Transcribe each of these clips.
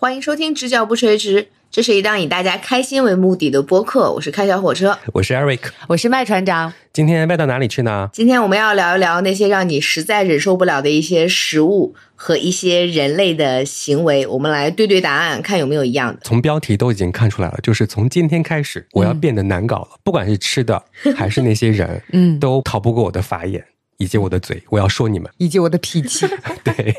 欢迎收听《直角不垂直》，这是一档以大家开心为目的的播客。我是开小火车，我是 Eric。我是麦船长。今天卖到哪里去呢？今天我们要聊一聊那些让你实在忍受不了的一些食物和一些人类的行为，我们来对对答案，看有没有一样的。从标题都已经看出来了，就是从今天开始，我要变得难搞了。不管是吃的 还是那些人，嗯，都逃不过我的法眼以及我的嘴。我要说你们，以及我的脾气。对。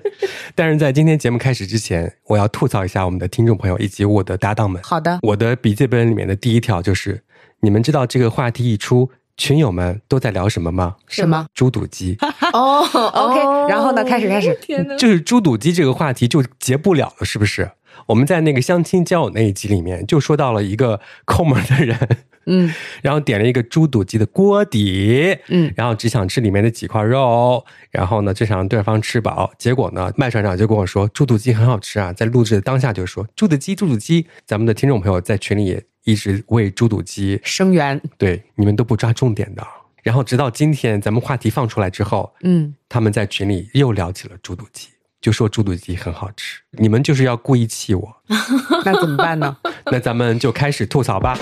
但是在今天节目开始之前，我要吐槽一下我们的听众朋友以及我的搭档们。好的，我的笔记本里面的第一条就是：你们知道这个话题一出，群友们都在聊什么吗？什么？猪肚鸡。哦，OK，然后呢？开始，开始。天哪，就是猪肚鸡这个话题就结不了了，是不是？我们在那个相亲交友那一集里面就说到了一个抠门的人。嗯，然后点了一个猪肚鸡的锅底，嗯，然后只想吃里面的几块肉，然后呢就想让对方吃饱。结果呢，麦船长就跟我说猪肚鸡很好吃啊，在录制的当下就说猪肚鸡，猪肚鸡。咱们的听众朋友在群里也一直为猪肚鸡声援，对你们都不抓重点的。然后直到今天咱们话题放出来之后，嗯，他们在群里又聊起了猪肚鸡，就说猪肚鸡很好吃。你们就是要故意气我，那怎么办呢？那咱们就开始吐槽吧。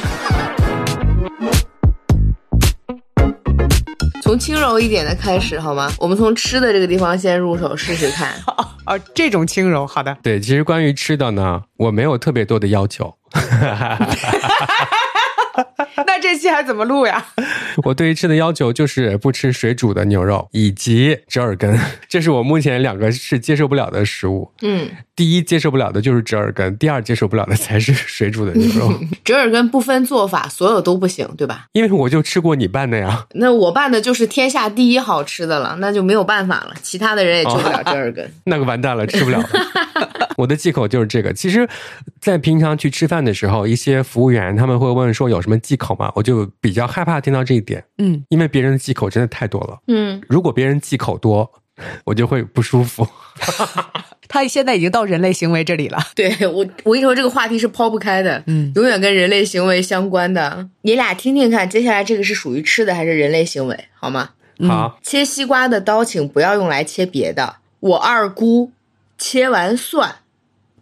从轻柔一点的开始好吗？我们从吃的这个地方先入手试试看。哦，这种轻柔，好的。对，其实关于吃的呢，我没有特别多的要求。那这期还怎么录呀？我对于吃的要求就是不吃水煮的牛肉以及折耳根，这是我目前两个是接受不了的食物。嗯，第一接受不了的就是折耳根，第二接受不了的才是水煮的牛肉。折耳根不分做法，所有都不行，对吧？因为我就吃过你拌的呀。那我拌的就是天下第一好吃的了，那就没有办法了，其他的人也吃不了折耳根。哦、那个完蛋了，吃不了了。我的忌口就是这个。其实，在平常去吃饭的时候，一些服务员他们会问说有什么忌口嘛？我就比较害怕听到这一点。嗯，因为别人的忌口真的太多了。嗯，如果别人忌口多，我就会不舒服。他现在已经到人类行为这里了。对我，我跟你说这个话题是抛不开的，嗯，永远跟人类行为相关的。你俩听听看，接下来这个是属于吃的还是人类行为？好吗？好，切西瓜的刀，请不要用来切别的。我二姑切完蒜，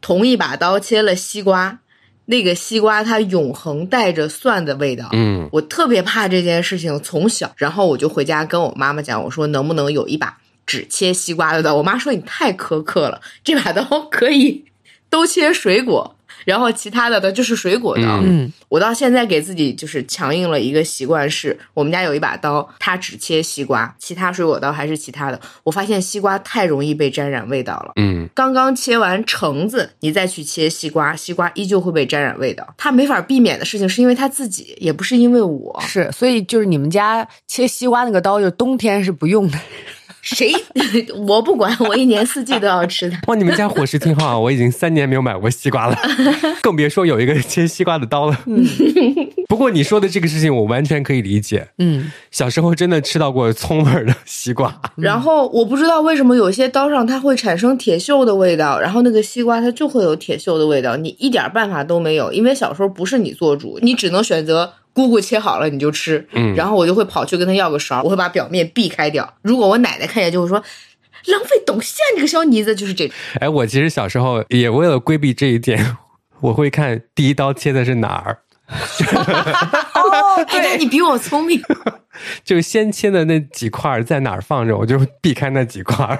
同一把刀切了西瓜，那个西瓜它永恒带着蒜的味道。嗯，我特别怕这件事情，从小，然后我就回家跟我妈妈讲，我说能不能有一把只切西瓜的刀？我妈说你太苛刻了，这把刀可以 都切水果。然后其他的的就是水果刀。嗯，我到现在给自己就是强硬了一个习惯，是我们家有一把刀，它只切西瓜，其他水果刀还是其他的。我发现西瓜太容易被沾染味道了。嗯，刚刚切完橙子，你再去切西瓜，西瓜依旧会被沾染味道。它没法避免的事情，是因为它自己，也不是因为我。是，所以就是你们家切西瓜那个刀，就冬天是不用的。谁？我不管，我一年四季都要吃它。哇，你们家伙食挺好啊，我已经三年没有买过西瓜了，更别说有一个切西瓜的刀了。嗯，不过你说的这个事情，我完全可以理解。嗯，小时候真的吃到过葱味儿的西瓜，然后我不知道为什么有些刀上它会产生铁锈的味道，然后那个西瓜它就会有铁锈的味道，你一点办法都没有，因为小时候不是你做主，你只能选择。姑姑切好了你就吃，嗯，然后我就会跑去跟他要个勺，我会把表面避开掉。如果我奶奶看见就会说，浪费东西啊，你个小妮子，就是这种。哎，我其实小时候也为了规避这一点，我会看第一刀切的是哪儿。哦，对，你比我聪明。就先切的那几块在哪儿放着，我就避开那几块。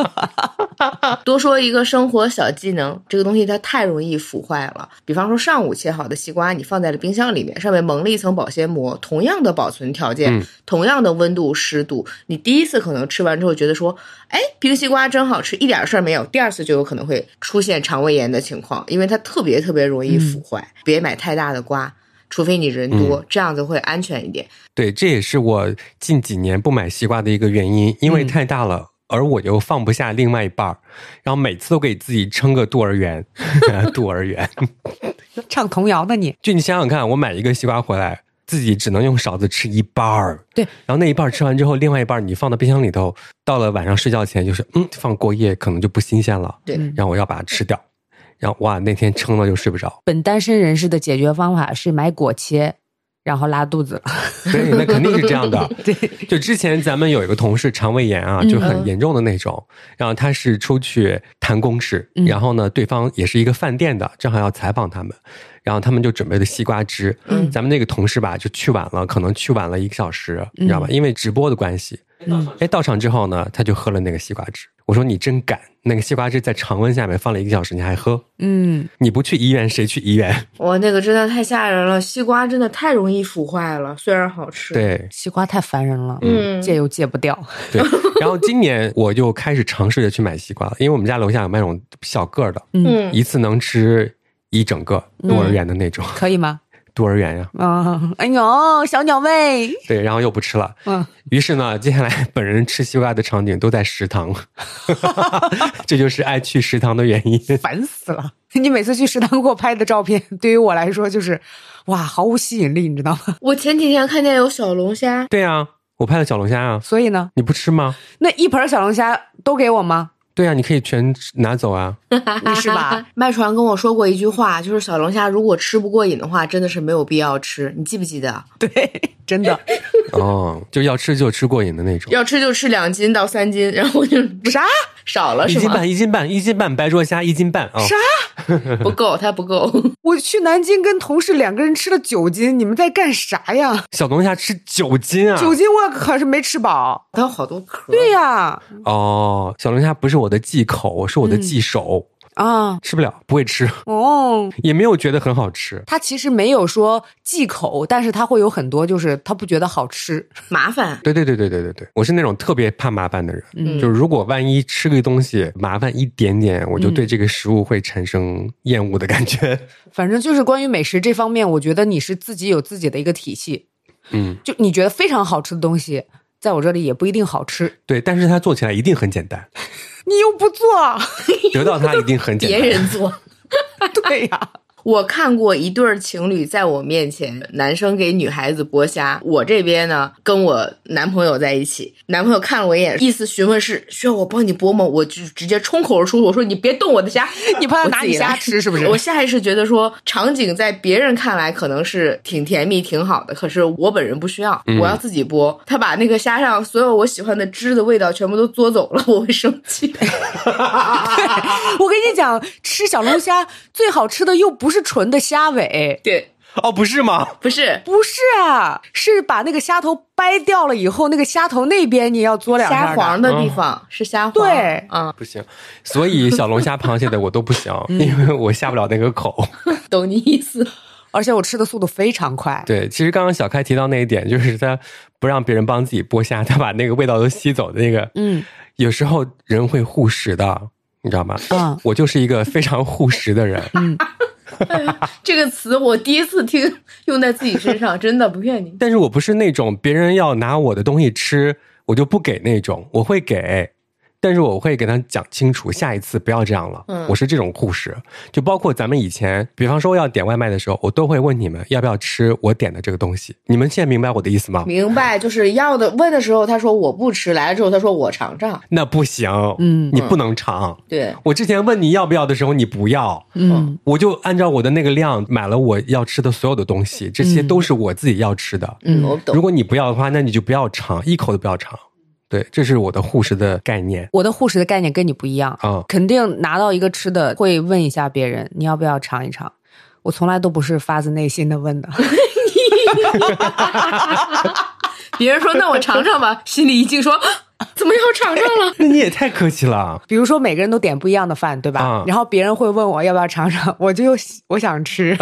多说一个生活小技能，这个东西它太容易腐坏了。比方说上午切好的西瓜，你放在了冰箱里面，上面蒙了一层保鲜膜，同样的保存条件，嗯、同样的温度湿度，你第一次可能吃完之后觉得说，哎，冰西瓜真好吃，一点事儿没有。第二次就有可能会出现肠胃炎的情况，因为它特别特别容易腐坏。嗯、别买太大的瓜。除非你人多，嗯、这样子会安全一点。对，这也是我近几年不买西瓜的一个原因，因为太大了。嗯而我又放不下另外一半儿，然后每次都给自己撑个肚儿圆，肚儿圆，唱童谣呢你？就你想想看，我买一个西瓜回来，自己只能用勺子吃一半儿，对，然后那一半吃完之后，另外一半你放到冰箱里头，到了晚上睡觉前就是，嗯，放过夜可能就不新鲜了，对，然后我要把它吃掉，然后哇，那天撑了就睡不着。本单身人士的解决方法是买果切。然后拉肚子了。对，那肯定是这样的。对，就之前咱们有一个同事肠胃炎啊，就很严重的那种。然后他是出去谈公事，然后呢，对方也是一个饭店的，正好要采访他们，然后他们就准备的西瓜汁。嗯，咱们那个同事吧，就去晚了，可能去晚了一个小时，你知道吧？因为直播的关系。嗯，哎，到场之后呢，他就喝了那个西瓜汁。我说你真敢，那个西瓜汁在常温下面放了一个小时，你还喝？嗯，你不去医院谁去医院？哇，那个真的太吓人了！西瓜真的太容易腐坏了，虽然好吃。对，西瓜太烦人了，嗯，戒又戒不掉。对，然后今年我就开始尝试着去买西瓜了，因为我们家楼下有卖那种小个的，嗯，一次能吃一整个幼儿园的那种，可以吗？幼儿园呀，啊，哎呦，小鸟胃，对，然后又不吃了，嗯，于是呢，接下来本人吃西瓜的场景都在食堂，这就是爱去食堂的原因，烦死了！你每次去食堂给我拍的照片，对于我来说就是，哇，毫无吸引力，你知道吗？我前几天看见有小龙虾，对呀，我拍的小龙虾啊，所以呢，你不吃吗？那一盆小龙虾都给我吗？对呀，你可以全拿走啊，你是吧？麦传跟我说过一句话，就是小龙虾如果吃不过瘾的话，真的是没有必要吃。你记不记得？对，真的。哦，就要吃就吃过瘾的那种。要吃就吃两斤到三斤，然后就啥少了是吗？一斤半，一斤半，一斤半白灼虾一斤半啊。啥？不够，它不够。我去南京跟同事两个人吃了九斤，你们在干啥呀？小龙虾吃九斤啊？九斤我可是没吃饱，它有好多壳。对呀。哦，小龙虾不是我的忌口，是我的忌手。啊，吃不了，不会吃哦，也没有觉得很好吃。他其实没有说忌口，但是他会有很多，就是他不觉得好吃，麻烦。对对对对对对对，我是那种特别怕麻烦的人。嗯，就是如果万一吃个东西麻烦一点点，我就对这个食物会产生厌恶的感觉。反正就是关于美食这方面，我觉得你是自己有自己的一个体系。嗯，就你觉得非常好吃的东西，在我这里也不一定好吃。对，但是它做起来一定很简单。你又不做，得到它一定很简单。别人做，对呀。我看过一对情侣在我面前，男生给女孩子剥虾，我这边呢跟我男朋友在一起，男朋友看了我一眼，意思询问是需要我帮你剥吗？我就直接冲口而出，我说你别动我的虾，你怕他拿你虾吃是不是？我下意识觉得说场景在别人看来可能是挺甜蜜挺好的，可是我本人不需要，我要自己剥。他把那个虾上所有我喜欢的汁的味道全部都嘬走了，我会生气。我跟你讲，吃小龙虾最好吃的又不。不是纯的虾尾，对。哦，不是吗？不是，不是啊，是把那个虾头掰掉了以后，那个虾头那边你要嘬两下，虾黄的地方是虾黄，对，嗯，不行，所以小龙虾、螃蟹的我都不行，因为我下不了那个口。懂你意思，而且我吃的速度非常快。对，其实刚刚小开提到那一点，就是他不让别人帮自己剥虾，他把那个味道都吸走的那个，嗯，有时候人会护食的，你知道吗？嗯，我就是一个非常护食的人，嗯。这个词我第一次听用在自己身上，真的不骗你。但是我不是那种别人要拿我的东西吃，我就不给那种，我会给。但是我会给他讲清楚，下一次不要这样了。嗯，我是这种护士，就包括咱们以前，比方说要点外卖的时候，我都会问你们要不要吃我点的这个东西。你们现在明白我的意思吗？明白，就是要的问的时候，他说我不吃，来了之后他说我尝尝。那不行，嗯，你不能尝。对，我之前问你要不要的时候，你不要，嗯，我就按照我的那个量买了我要吃的所有的东西，这些都是我自己要吃的。嗯，我懂。如果你不要的话，那你就不要尝，一口都不要尝。对，这是我的护食的概念。我的护食的概念跟你不一样啊，肯定拿到一个吃的会问一下别人，你要不要尝一尝？我从来都不是发自内心的问的。别人说那我尝尝吧，心里一惊说 怎么又尝尝了？那你也太客气了。比如说每个人都点不一样的饭，对吧？然后别人会问我要不要尝尝，我就我想吃，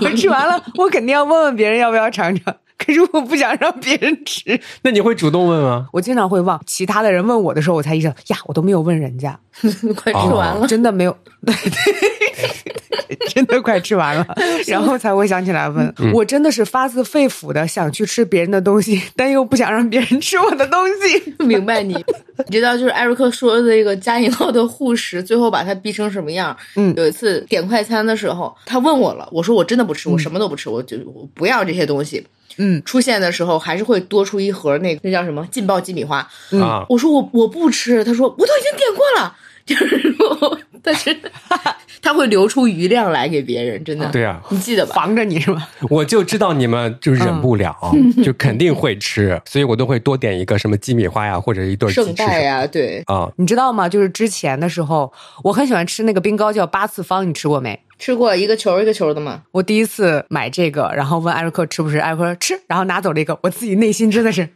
我 吃完了，我肯定要问问别人要不要尝尝。可是我不想让别人吃，那你会主动问吗？我经常会忘，其他的人问我的时候，我才意识到呀，我都没有问人家，快吃完了，真的没有，对对，真的快吃完了，然后才会想起来问。我真的是发自肺腑的想去吃别人的东西，但又不想让别人吃我的东西。明白你，你知道就是艾瑞克说的那个加引号的护食，最后把他逼成什么样？嗯，有一次点快餐的时候，他问我了，我说我真的不吃，我什么都不吃，我就我不要这些东西。嗯，出现的时候还是会多出一盒那那叫什么劲爆鸡米花啊！我说我我不吃，他说我都已经点过了，就是但是他 他会留出余量来给别人，真的。对啊，你记得吧？防着你是吧？我就知道你们就忍不了，就肯定会吃，所以我都会多点一个什么鸡米花呀，或者一对圣代呀，对啊。你知道吗？就是之前的时候，我很喜欢吃那个冰糕，叫八次方，你吃过没？吃过一个球一个球的吗？我第一次买这个，然后问艾瑞克吃不吃，艾瑞克说吃，然后拿走了一个，我自己内心真的是。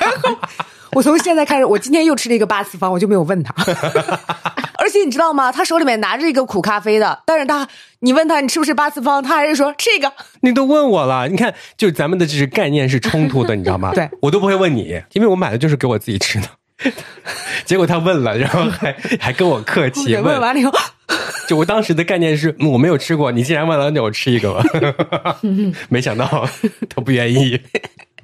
然后 我从现在开始，我今天又吃了一个八次方，我就没有问他。而且你知道吗？他手里面拿着一个苦咖啡的，但是他你问他你吃不吃八次方，他还是说吃一个。你都问我了，你看，就咱们的这是概念是冲突的，你知道吗？对我都不会问你，因为我买的就是给我自己吃的。结果他问了，然后还还跟我客气。问完了以后，就我当时的概念是我没有吃过，你既然问了，那我吃一个吧。没想到他不愿意。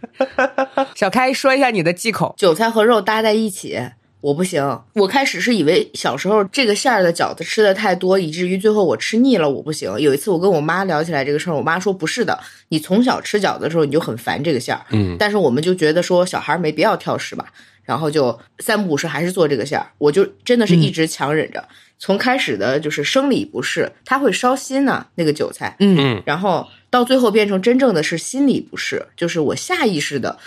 小开说一下你的忌口：韭菜和肉搭在一起，我不行。我开始是以为小时候这个馅儿的饺子吃的太多，以至于最后我吃腻了，我不行。有一次我跟我妈聊起来这个事儿，我妈说不是的，你从小吃饺子的时候你就很烦这个馅儿，嗯，但是我们就觉得说小孩没必要挑食吧。然后就三不五时还是做这个馅儿，我就真的是一直强忍着。从开始的就是生理不适，它会烧心呢，那个韭菜，嗯，然后到最后变成真正的是心理不适，就是我下意识的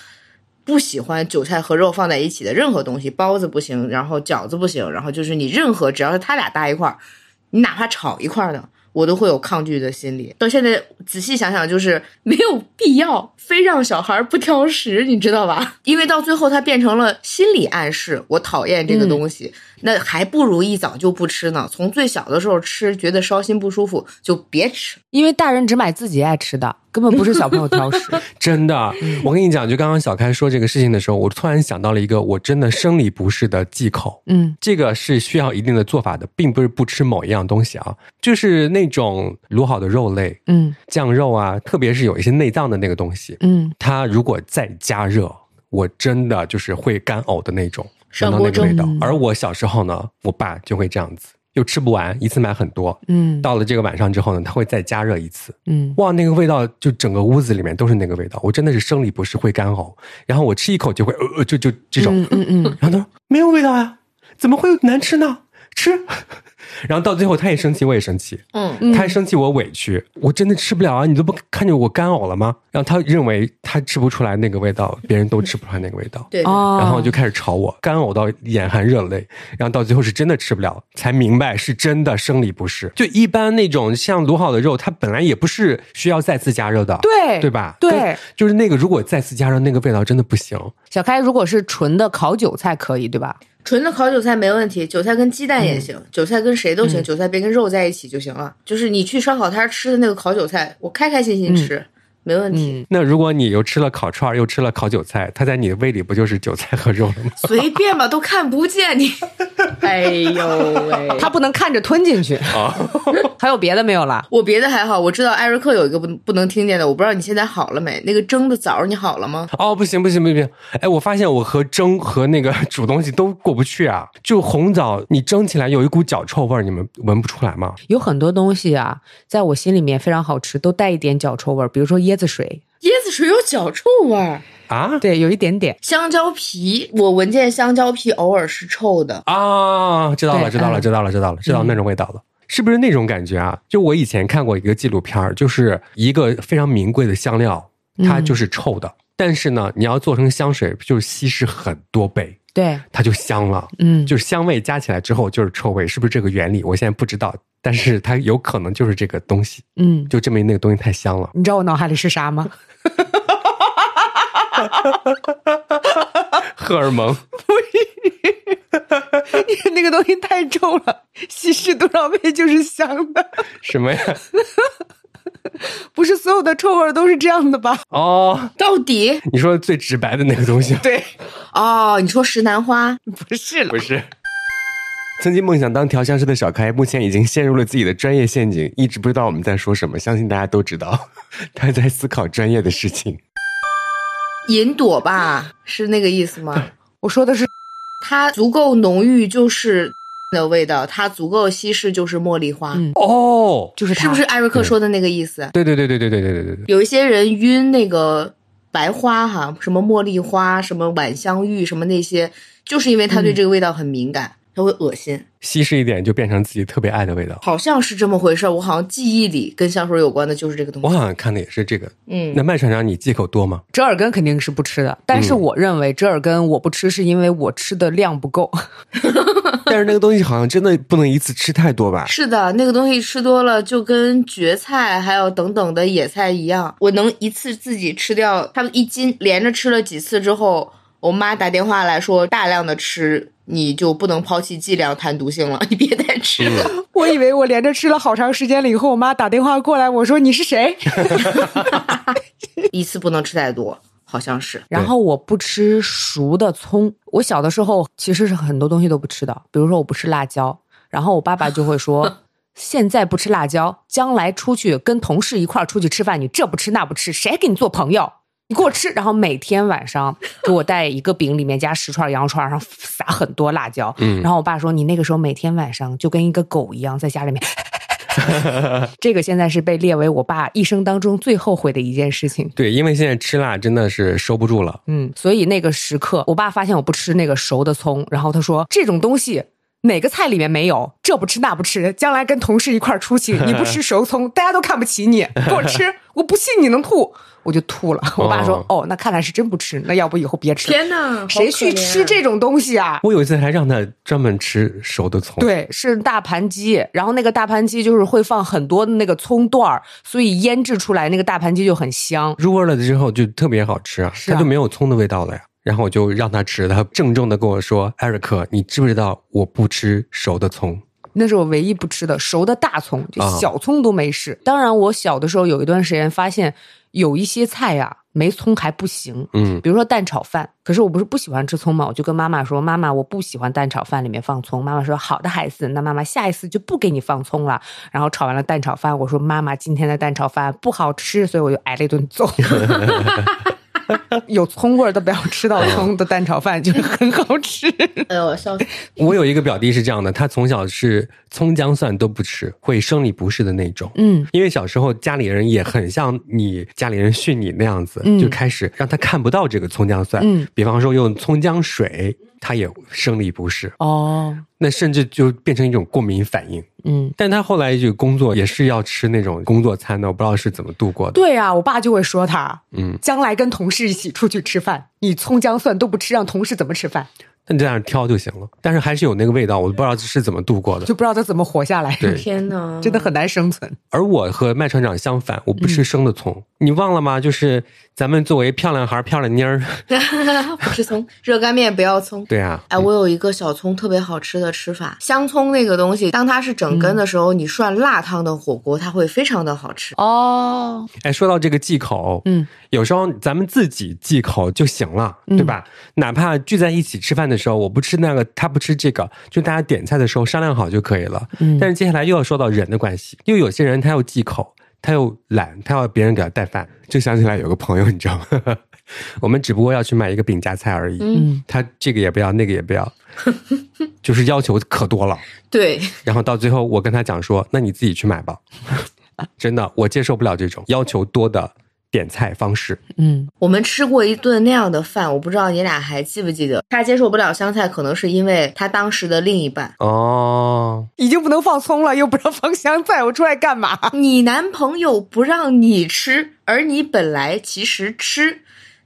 不喜欢韭菜和肉放在一起的任何东西，包子不行，然后饺子不行，然后就是你任何只要是他俩搭一块儿，你哪怕炒一块儿呢。我都会有抗拒的心理。到现在仔细想想，就是没有必要非让小孩不挑食，你知道吧？因为到最后，它变成了心理暗示，我讨厌这个东西。那还不如一早就不吃呢。从最小的时候吃，觉得烧心不舒服，就别吃。因为大人只买自己爱吃的，根本不是小朋友挑食。真的，我跟你讲，就刚刚小开说这个事情的时候，我突然想到了一个我真的生理不适的忌口。嗯，这个是需要一定的做法的，并不是不吃某一样东西啊，就是那种卤好的肉类，嗯，酱肉啊，特别是有一些内脏的那个东西，嗯，它如果再加热，我真的就是会干呕的那种。闻到那个味道。而我小时候呢，我爸就会这样子，又吃不完，一次买很多。嗯，到了这个晚上之后呢，它会再加热一次。嗯，哇，那个味道就整个屋子里面都是那个味道，我真的是生理不适会干呕，然后我吃一口就会呃呃就就这种。嗯嗯嗯，然后他说没有味道呀，怎么会难吃呢？吃。然后到最后，他也生气，我也生气。嗯，他还生气我委屈，我真的吃不了啊！你都不看见我干呕了吗？然后他认为他吃不出来那个味道，别人都吃不出来那个味道。对，然后就开始吵我，干呕到眼含热泪。然后到最后是真的吃不了，才明白是真的生理不适。就一般那种像卤好的肉，它本来也不是需要再次加热的，对对吧？对，就是那个如果再次加热，那个味道真的不行。小开，如果是纯的烤韭菜可以，对吧？纯的烤韭菜没问题，韭菜跟鸡蛋也行，韭菜跟谁都行，韭菜别跟肉在一起就行了。就是你去烧烤摊吃的那个烤韭菜，我开开心心吃。没问题。那如果你又吃了烤串又吃了烤韭菜，它在你的胃里不就是韭菜和肉了吗？随便吧，都看不见你。哎呦喂，他不能看着吞进去啊。还有别的没有了？我别的还好，我知道艾瑞克有一个不不能听见的，我不知道你现在好了没？那个蒸的枣你好了吗？哦，不行不行不行！哎，我发现我和蒸和那个煮东西都过不去啊。就红枣，你蒸起来有一股脚臭味儿，你们闻不出来吗？有很多东西啊，在我心里面非常好吃，都带一点脚臭味儿，比如说椰子水。椰子水有脚臭味儿啊？对，有一点点。香蕉皮，我闻见香蕉皮偶尔是臭的啊。知道了，知道了，知道了，知道了，知道那种味道了，是不是那种感觉啊？就我以前看过一个纪录片就是一个非常名贵的香料，它就是臭的，但是呢，你要做成香水，就是稀释很多倍，对，它就香了。嗯，就是香味加起来之后就是臭味，是不是这个原理？我现在不知道。但是它有可能就是这个东西，嗯，就证明那个东西太香了。你知道我脑海里是啥吗？荷尔蒙，不是，那个东西太臭了，稀释多少倍就是香的。什么呀？不是所有的臭味都是这样的吧？哦，到底你说最直白的那个东西？对，哦，你说石楠花？不是了，不是。曾经梦想当调香师的小开，目前已经陷入了自己的专业陷阱，一直不知道我们在说什么。相信大家都知道，他在思考专业的事情。银朵吧，是那个意思吗？我说的是，它足够浓郁就是的味道，它足够稀释就是茉莉花。嗯、哦，就是是不是艾瑞克说的那个意思？对对对对对对对对对对。有一些人晕那个白花哈，什么茉莉花，什么晚香玉，什么那些。就是因为他对这个味道很敏感，它会恶心，稀释一点就变成自己特别爱的味道。好像是这么回事儿。我好像记忆里跟香水有关的就是这个东西我。好像看的也是这个。嗯那麦船长，你忌口多吗？折耳根肯定是不吃的，但是我认为折耳根我不吃是因为我吃的量不够。但是那个东西好像真的不能一次吃太多吧？是的，那个东西吃多了就跟蕨菜还有等等的野菜一样，我能一次自己吃掉他们一斤，连着吃了几次之后，我妈打电话来说大量的吃，你就不能抛弃剂量谈毒性了，你别再吃了。我以为我连着吃了好长时间了以后，我妈打电话过来，我说你是谁？一次不能吃太多，好像是。然后我不吃熟的葱。我小的时候其实是很多东西都不吃的，比如说我不吃辣椒，然后我爸爸就会说。现在不吃辣椒，将来出去跟同事一块儿出去吃饭，你这不吃那不吃，谁跟你做朋友？你给我吃。然后每天晚上给我带一个饼，里面加十串羊肉串，然后撒很多辣椒。嗯然后我爸说，你那个时候每天晚上就跟一个狗一样在家里面。这个现在是被列为我爸一生当中最后悔的一件事情。对，因为现在吃辣真的是收不住了。嗯，所以那个时刻，我爸发现我不吃那个熟的葱，然后他说这种东西。哪个菜里面没有？这不吃那不吃，将来跟同事一块儿出去，你不吃熟葱，大家都看不起你，给我吃，我不信你能吐，我就吐了。我爸说：“哦，那看来是真不吃，那要不以后别吃。”天哪，谁去吃这种东西啊？我有一次还让他专门吃熟的葱。，对，是大盘鸡，然后那个大盘鸡就是会放很多的那个葱段儿，所以腌制出来那个大盘鸡就很香。入味了之后就特别好吃啊，啊它就没有葱的味道了呀。然后我就让他吃，他郑重的跟我说：“艾瑞克，你知不知道我不吃熟的葱？那是我唯一不吃的熟的大葱，就啊小葱都没事。当然，我小的时候有一段时间发现有一些菜呀、没葱还不行。嗯，比如说蛋炒饭，可是我不是不喜欢吃葱嘛，我就跟妈妈说：“妈妈，我不喜欢蛋炒饭里面放葱。”妈妈说：“好的，孩子，那妈妈下一次就不给你放葱了。”然后炒完了蛋炒饭，我说：“妈妈，今天的蛋炒饭不好吃，所以我就挨了一顿揍。” 有葱味儿的不要吃到葱的蛋炒饭就是很好吃。哎呦，我笑死！我有一个表弟是这样的，他从小是葱姜蒜都不吃，会生理不适的那种。嗯，因为小时候家里人也很像你家里人训你那样子，嗯就开始让他看不到这个葱姜蒜。嗯，比方说用葱姜水，他也生理不适，哦，那甚至就变成一种过敏反应。嗯。但他后来就工作也是要吃那种工作餐的，我不知道是怎么度过的。对啊，我爸就会说他，嗯，将来跟同事一起出去吃饭，你葱姜蒜都不吃，让同事怎么吃饭？那你在那儿挑就行了。但是还是有那个味道，我都不知道是怎么度过的。就不知道他怎么活下来，对天哪，真的很难生存。而我和麦船长相反，我不嗯吃生的葱。你忘了吗？就是咱们作为漂亮孩儿、漂亮妮儿，不吃葱，热干面不要葱。对啊，哎，我有一个小葱特别好吃的吃法，香葱那个东西，当它是整根的时候，你涮辣汤的火锅，它会非常的好吃。哦，哎，说到这个忌口，嗯，有时候咱们自己忌口就行了，嗯对吧？哪怕聚在一起吃饭的时候，我不吃那个，他不吃这个，就大家点菜的时候商量好就可以了。嗯但是接下来又要说到人的关系，因为有些人他要忌口，他又懒，他要别人给他带饭。就想起来有个朋友，你知道吗？我们只不过要去买一个饼夹菜而已，嗯，他这个也不要，那个也不要，就是要求可多了。对，然后到最后，我跟他讲说：“那你自己去买吧。”真的，我接受不了这种要求多的点菜方式。嗯，我们吃过一顿那样的饭，我不知道你俩还记不记得。他接受不了香菜，可能是因为他当时的另一半，哦，已经不能放葱了，又不让放香菜，我出来干嘛？你男朋友不让你吃，而你本来其实吃。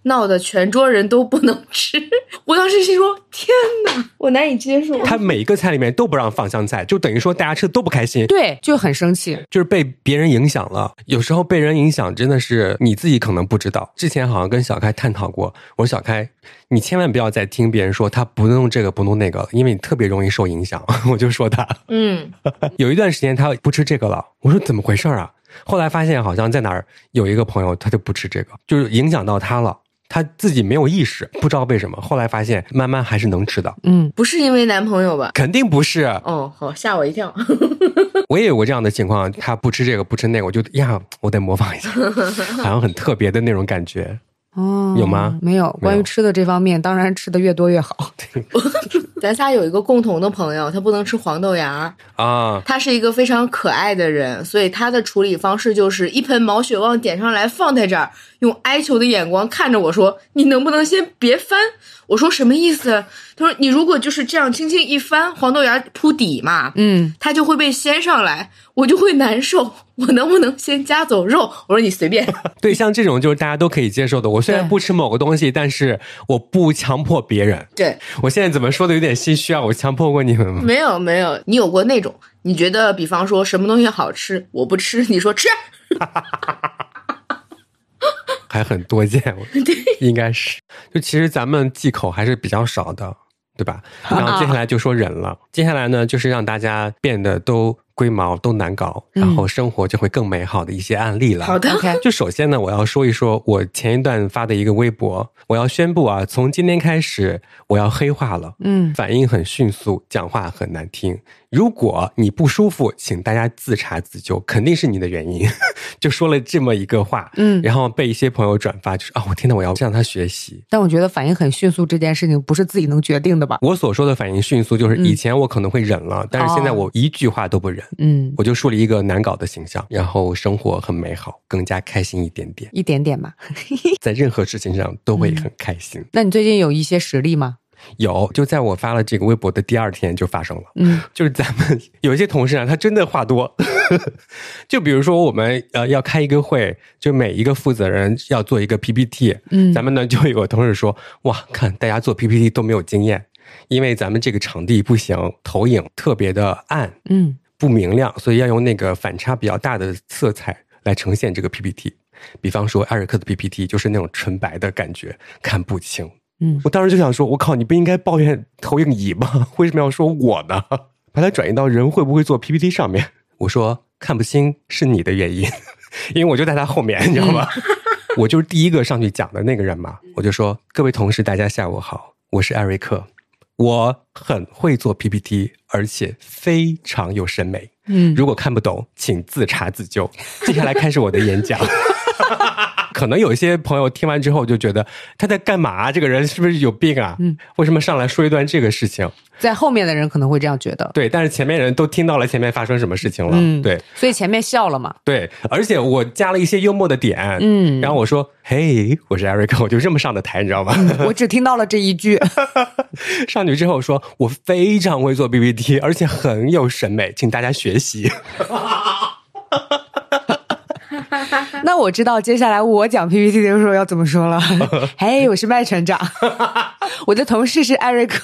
闹得全桌人都不能吃，我当时心说：天哪，我难以接受。他每一个菜里面都不让放香菜，就等于说大家吃的都不开心，对，就很生气。就是被别人影响了。有时候被人影响真的是你自己可能不知道。之前好像跟小开探讨过，我说小开，你千万不要再听别人说他不弄这个不弄那个了，因为你特别容易受影响。我就说他嗯，有一段时间他不吃这个了，我说怎么回事啊？后来发现好像在哪儿有一个朋友他就不吃这个，就是影响到他了。他自己没有意识，不知道为什么。后来发现，慢慢还是能吃的，嗯，不是因为男朋友吧？肯定不是。哦，好，吓我一跳。我也有过这样的情况，他不吃这个不吃那个，我就呀，我得模仿一下，好像很特别的那种感觉。哦，有吗没有。关于吃的这方面，当然吃的越多越好。咱仨有一个共同的朋友，他不能吃黄豆芽，啊，他是一个非常可爱的人，所以他的处理方式就是一盆毛血旺点上来放在这儿，用哀求的眼光看着我说：“你能不能先别翻？”我说：“什么意思？”他说你如果就是这样轻轻一翻，黄豆芽铺底嘛，嗯，它就会被掀上来，我就会难受。我能不能先夹走肉？我说你随便。对，像这种就是大家都可以接受的。我虽然不吃某个东西，但是我不强迫别人。对，我现在怎么说的有点心虚啊？我强迫过你们吗？没有没有，你有过那种你觉得，比方说什么东西好吃，我不吃，你说吃，还很多见，我 应该是。就其实咱们忌口还是比较少的，对吧？然后接下来就说人了，接下来呢就是让大家变得都龟毛、都难搞，然后生活就会更美好的一些案例了。好的 就首先呢，我要说一说我前一段发的一个微博，我要宣布啊，从今天开始我要黑化了，嗯反应很迅速，讲话很难听。如果你不舒服，请大家自查自纠，肯定是你的原因。就说了这么一个话，嗯然后被一些朋友转发，就是啊，我天呐，我要向他学习。但我觉得反应很迅速这件事情不是自己能决定的吧？我所说的反应迅速，就是以前我可能会忍了，但是现在我一句话都不忍，嗯，我就树立一个难搞的形象，然后生活很美好，更加开心一点点，一点点吧。在任何事情上都会很开心。那你最近有一些实力吗？有，就在我发了这个微博的第二天就发生了。嗯，就是咱们有一些同事啊，他真的话多。就比如说我们呃要开一个会，就每一个负责人要做一个 PPT，嗯咱们呢就有个同事说，哇，看大家做 PPT 都没有经验，因为咱们这个场地不行，投影特别的暗，嗯不明亮，所以要用那个反差比较大的色彩来呈现这个 PPT。比方说艾瑞克的 PPT 就是那种纯白的感觉，看不清。嗯我当时就想说，我靠，你不应该抱怨投影仪吗？为什么要说我呢？把它转移到人会不会做 PPT 上面。我说看不清是你的原因，因为我就在他后面，你知道吗？我就是第一个上去讲的那个人嘛。我就说，各位同事，大家下午好，我是艾瑞克，我很会做 PPT，而且非常有审美。嗯，如果看不懂，请自查自纠。接下来开始我的演讲。可能有一些朋友听完之后就觉得他在干嘛？这个人是不是有病啊？嗯，为什么上来说一段这个事情？在后面的人可能会这样觉得。对，但是前面人都听到了前面发生什么事情了。嗯对所以前面笑了嘛？对，而且我加了一些幽默的点。嗯然后我说：“嘿，我是 Eric，我就这么上的台，你知道吗？” 我只听到了这一句。上去之后说：“我非常会做 PPT，而且很有审美，请大家学习。” 那我知道接下来我讲 PPT 的时候要怎么说了。嘿，我是麦船长，我的同事是艾瑞克，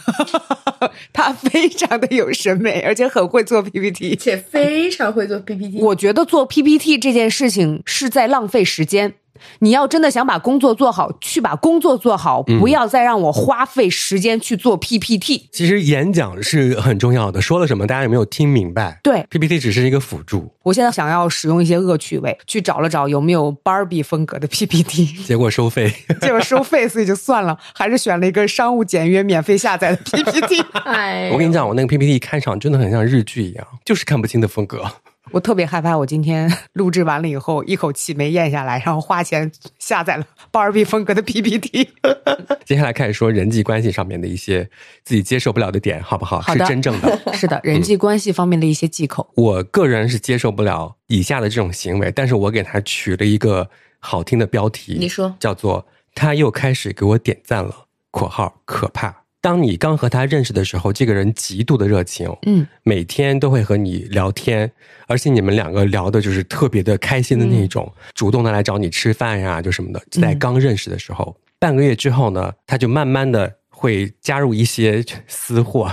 他非常的有审美，而且很会做 PPT。且非常会做 PPT。我觉得做 PPT 这件事情是在浪费时间。你要真的想把工作做好，去把工作做好，不要再让我花费时间去做 PPT。其实演讲是很重要的，说了什么大家有没有听明白？对，PPT 只是一个辅助，我现在想要使用一些恶趣味，去找了找有没有 Barbie 风格的 PPT，结果收费。结果收费，所以就算了，还是选了一个商务简约、免费下载的 PPT。哎，我跟你讲，我那个 PPT 开场真的很像日剧一样，就是看不清的风格。我特别害怕，我今天 录制完了以后，一口气没咽下来，然后花钱下载了 Barbie 风格的 PPT。接下来开始说人际关系上面的一些自己接受不了的点，好不好？好的是真正的。是的，人际关系方面的一些忌口。我个人是接受不了以下的这种行为，但是我给他取了一个好听的标题，你说叫做“他又开始给我点赞了”（括号可怕）。当你刚和他认识的时候，这个人极度的热情，嗯，每天都会和你聊天，而且你们两个聊的就是特别的开心的那种，主动的来找你吃饭呀，就什么的。在刚认识的时候，半个月之后呢，他就慢慢的会加入一些私货，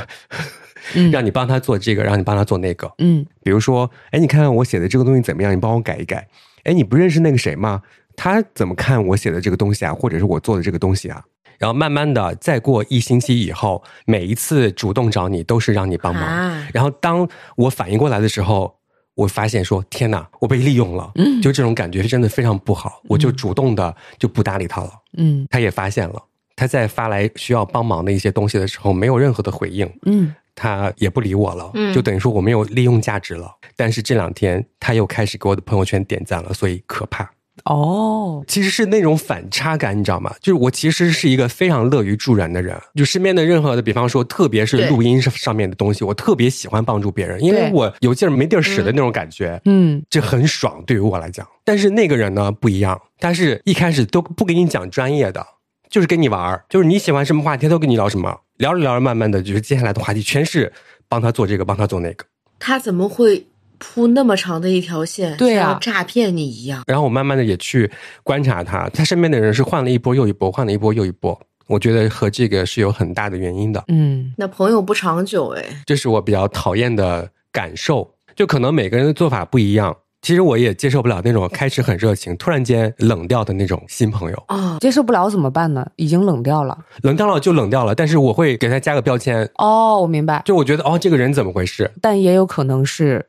嗯 让你帮他做这个，让你帮他做那个。嗯比如说，哎，你看看我写的这个东西怎么样？你帮我改一改。哎，你不认识那个谁吗？他怎么看我写的这个东西啊，或者是我做的这个东西啊？然后慢慢的，再过一星期以后，每一次主动找你都是让你帮忙。啊然后当我反应过来的时候，我发现说天哪，我被利用了，嗯，就这种感觉真的非常不好。我就主动的就不搭理他了。嗯他也发现了，他在发来需要帮忙的一些东西的时候，没有任何的回应。嗯他也不理我了，嗯就等于说我没有利用价值了。但是这两天他又开始给我的朋友圈点赞了，所以可怕。哦，其实是那种反差感，你知道吗？就是我其实是一个非常乐于助人的人，就身边的任何的，比方说，特别是录音上上面的东西，我特别喜欢帮助别人，因为我有劲儿没地儿使的那种感觉。嗯这很爽，对于我来讲。但是那个人呢不一样，他是一开始都不给你讲专业的，就是跟你玩儿，就是你喜欢什么话题，他都跟你聊什么，聊着聊着，慢慢的就是接下来的话题全是帮他做这个，帮他做那个。他怎么会铺那么长的一条线，对啊像诈骗你一样？然后我慢慢的也去观察他，他身边的人是换了一波又一波，换了一波又一波。我觉得和这个是有很大的原因的，嗯，那朋友不长久哎，这是我比较讨厌的感受。就可能每个人的做法不一样，其实我也接受不了那种开始很热情，突然间冷掉的那种新朋友。哦，接受不了怎么办呢？已经冷掉了。冷掉了就冷掉了，但是我会给他加个标签，哦，我明白，就我觉得哦，这个人怎么回事？但也有可能是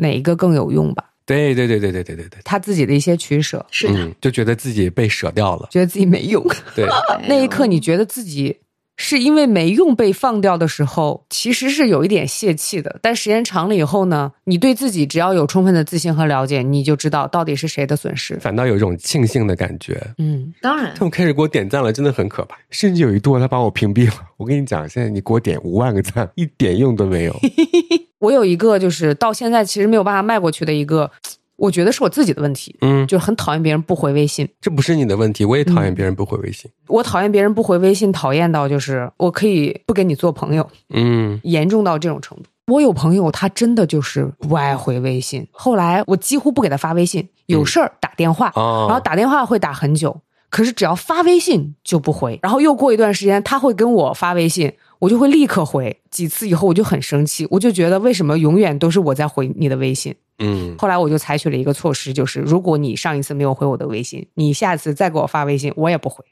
哪一个更有用吧，对对对对对对对对，他自己的一些取舍，是的，嗯，就觉得自己被舍掉了。觉得自己没用。对，那一刻，你觉得自己是因为没用被放掉的时候，其实是有一点泄气的。但时间长了以后呢，你对自己只要有充分的自信和了解，你就知道到底是谁的损失。反倒有一种庆幸的感觉。嗯，当然他们开始给我点赞了，真的很可怕。甚至有一度他把我屏蔽了。我跟你讲，现在你给我点五万个赞，一点用都没有。我有一个就是到现在其实没有办法迈过去的一个，我觉得是我自己的问题，嗯，就是很讨厌别人不回微信。这不是你的问题，我也讨厌别人不回微信。我讨厌别人不回微信，讨厌到就是我可以不跟你做朋友，嗯严重到这种程度。我有朋友，他真的就是不爱回微信。后来我几乎不给他发微信，有事儿打电话，哦，然后打电话会打很久，可是只要发微信就不回。然后又过一段时间，他会跟我发微信，我就会立刻回。几次以后我就很生气，我就觉得为什么永远都是我在回你的微信？嗯后来我就采取了一个措施，就是如果你上一次没有回我的微信，你下次再给我发微信，我也不回。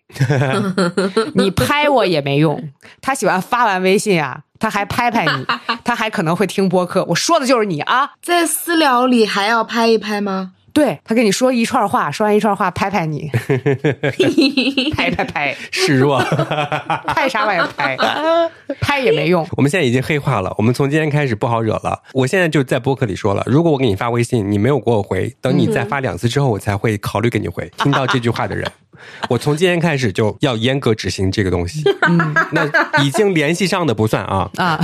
你拍我也没用。他喜欢发完微信啊，他还拍拍你，他还可能会听播客。我说的就是你啊。在私聊里还要拍一拍吗？对他跟你说一串话，说完一串话拍拍你，拍拍拍，示弱。拍啥玩意儿拍？拍也没用。我们现在已经黑化了，我们从今天开始不好惹了。我现在就在播客里说了，如果我给你发微信，你没有给我回，等你再发两次之后，我才会考虑给你回。听到这句话的人，我从今天开始就要严格执行这个东西。嗯，那已经联系上的不算啊。啊，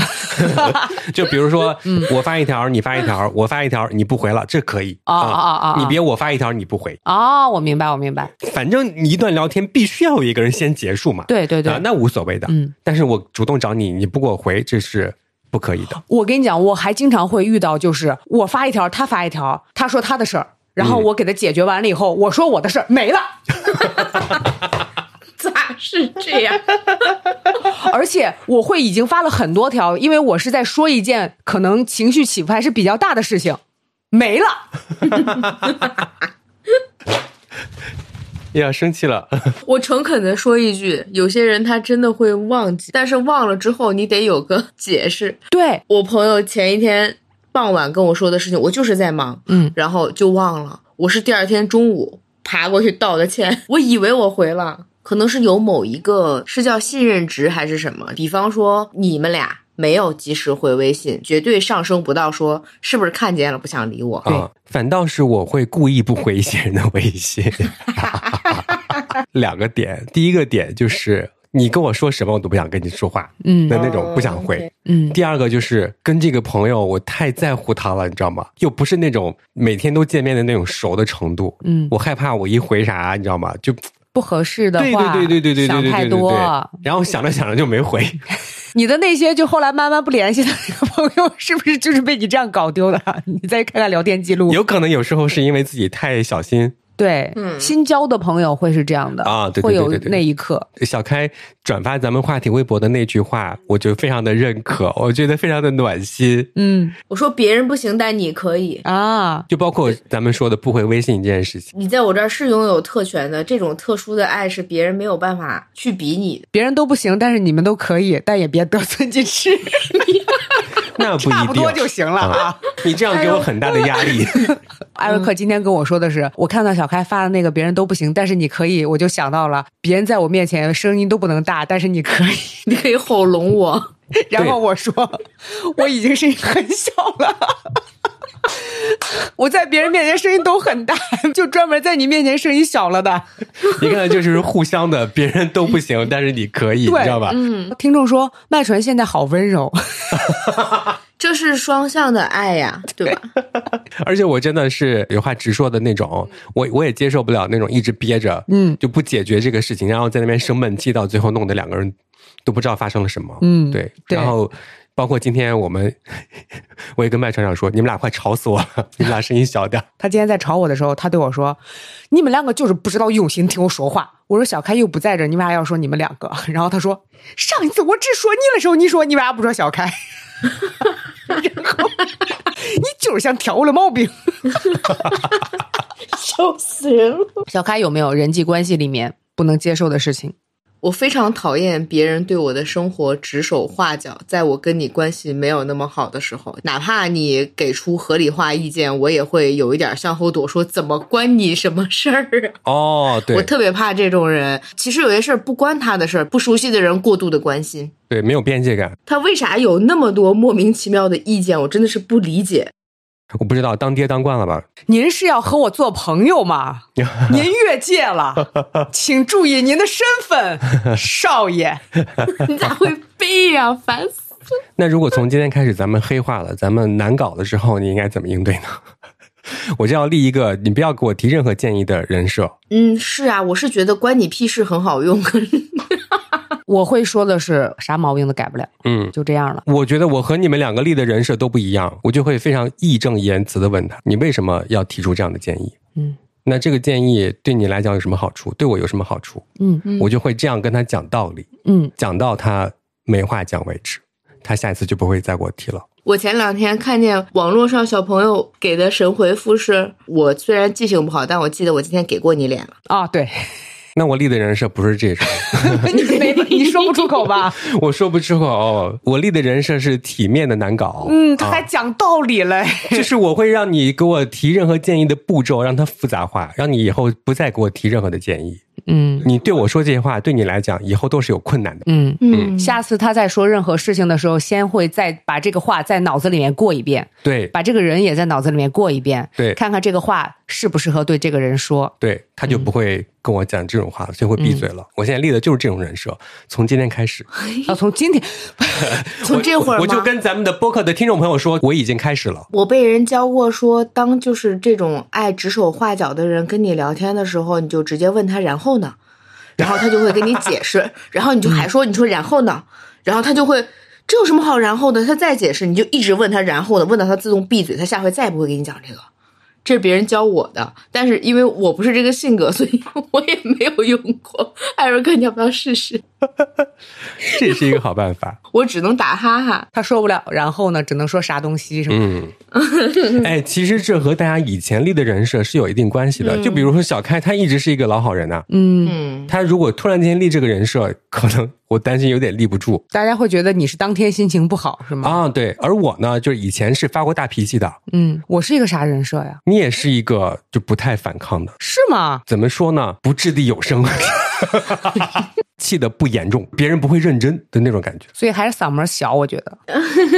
就比如说，我发一条，你发一条，我发一条，你不回了，这可以啊啊啊啊你别我发一条你不回，哦，我明白，我明白。反正你一段聊天必须要有一个人先结束嘛。对对对啊，那无所谓的。嗯，但是我主动找你，你不给我回，这是不可以的。我跟你讲，我还经常会遇到，就是我发一条，他发一条，他说他的事儿，然后嗯我给他解决完了以后，我说我的事儿没了，咋是这样？而且我会已经发了很多条，因为我是在说一件可能情绪起伏还是比较大的事情，没了。哎呀，生气了。我诚恳的说一句，有些人他真的会忘记，但是忘了之后你得有个解释。对，我朋友前一天傍晚跟我说的事情，我就是在忙，嗯，然后就忘了。我是第二天中午爬过去道的歉，我以为我回了，可能是有某一个是叫信任值还是什么，比方说你们俩没有及时回微信，绝对上升不到说是不是看见了不想理我。啊，反倒是我会故意不回一些人的微信。两个点，第一个点就是你跟我说什么我都不想跟你说话，嗯的那种不想回。嗯，第二个就是跟这个朋友我太在乎他了，你知道吗？又不是那种每天都见面的那种熟的程度。嗯我害怕我一回啥，你知道吗？就不合适的对话，对对对对对对想对对对太多。对，然后想着想着就没回。你的那些就后来慢慢不联系的那个朋友，是不是就是被你这样搞丢的？你再看看聊天记录，有可能有时候是因为自己太小心。对，嗯新交的朋友会是这样的啊对对会有对对对那一刻，小开转发咱们话题微博的那句话，我就非常的认可，我觉得非常的暖心。嗯我说别人不行，但你可以。啊，就包括咱们说的不回微信这件事情，你在我这儿是拥有特权的，这种特殊的爱是别人没有办法去比拟的。别人都不行，但是你们都可以，但也别得寸进尺，那不一定，差不多就行了啊。你这样给我很大的压力。艾瑞克今天跟我说的是，我看到小开发的那个别人都不行，但是你可以，我就想到了，别人在我面前声音都不能大，但是你可以。你可以吼聋我。然后我说，我已经声音很小了。我在别人面前声音都很大，就专门在你面前声音小了的。你看，就是互相的，别人都不行，但是你可以，你知道吧？嗯，听众说麦纯现在好温柔，这是双向的爱呀，对吧？而且我真的是有话直说的那种，我我也接受不了那种一直憋着，嗯就不解决这个事情，然后在那边生闷气，到最后弄得两个人都不知道发生了什么。嗯对。对然后包括今天我们，我也跟麦船长说，你们俩快吵死我了，你们俩声音小点。他今天在吵我的时候，他对我说：“你们两个就是不知道用心听我说话。”我说：“小开又不在这，你为啥要说你们两个？”然后他说：“上一次我只说你的时候，你说你为啥不说小开？” 然后你就是想挑我的毛病。笑死人了！小开有没有人际关系里面不能接受的事情？我非常讨厌别人对我的生活指手画脚，在我跟你关系没有那么好的时候，哪怕你给出合理化意见，我也会有一点向后躲，说怎么关你什么事儿啊？哦，对我特别怕这种人。其实有些事儿不关他的事儿，不熟悉的人过度的关心，对，没有边界感。他为啥有那么多莫名其妙的意见？我真的是不理解。我不知道当爹当惯了吧？您是要和我做朋友吗？您越界了，请注意您的身份，少爷。你咋会背呀、烦死！那如果从今天开始咱们黑化了，咱们难搞的时候，你应该怎么应对呢？我就要立一个你不要给我提任何建议的人设。嗯，是啊，我是觉得关你屁事很好用。我会说的是，啥毛病都改不了，嗯，就这样了。我觉得我和你们两个立的人设都不一样，我就会非常义正言辞的问他，你为什么要提出这样的建议？嗯那这个建议对你来讲有什么好处？对我有什么好处？嗯嗯我就会这样跟他讲道理，嗯，讲到他没话讲为止，他下一次就不会再给我提了。我前两天看见网络上小朋友给的神回复是：我虽然记性不好，但我记得我今天给过你脸了。啊，对，那我立的人设不是这种，你没 你说不出口吧？我说不出口。我立的人设是体面的难搞。嗯，他啊还讲道理嘞。就是我会让你给我提任何建议的步骤，让它复杂化，让你以后不再给我提任何的建议。嗯你对我说这些话，对你来讲以后都是有困难的。嗯。嗯，下次他在说任何事情的时候，先会再把这个话在脑子里面过一遍，对把这个人也在脑子里面过一遍，对看看这个话适不适合对这个人说。对，他就不会跟我讲这种话了，就会闭嘴了。我现在立的就是这种人设，从今天开始，要从今天，从这会儿吗我就跟咱们的播客的听众朋友说，我已经开始了。我被人教过说，当就是这种爱指手画脚的人跟你聊天的时候，你就直接问他然后呢，然后他就会给你解释，然后你就还说你说然后呢，然后他就会这有什么好然后的？他再解释，你就一直问他然后呢，问到他自动闭嘴，他下回再也不会给你讲这个。这是别人教我的，但是因为我不是这个性格，所以我也没有用过。艾瑞克，你要不要试试？这是一个好办法。我只能打哈哈。他说不了，然后呢，只能说啥东西什么。嗯，哎，其实这和大家以前立的人设是有一定关系的。就比如说小开，他一直是一个老好人呐、嗯，嗯，他如果突然间立这个人设，可能我担心有点立不住大家会觉得你是当天心情不好是吗？啊。对，而我呢，就是以前是发过大脾气的，嗯，我是一个啥人设呀？你也是一个就不太反抗的。是吗？怎么说呢？不掷地有声，气的不严重，别人不会认真的那种感觉。所以还是嗓门小，我觉得。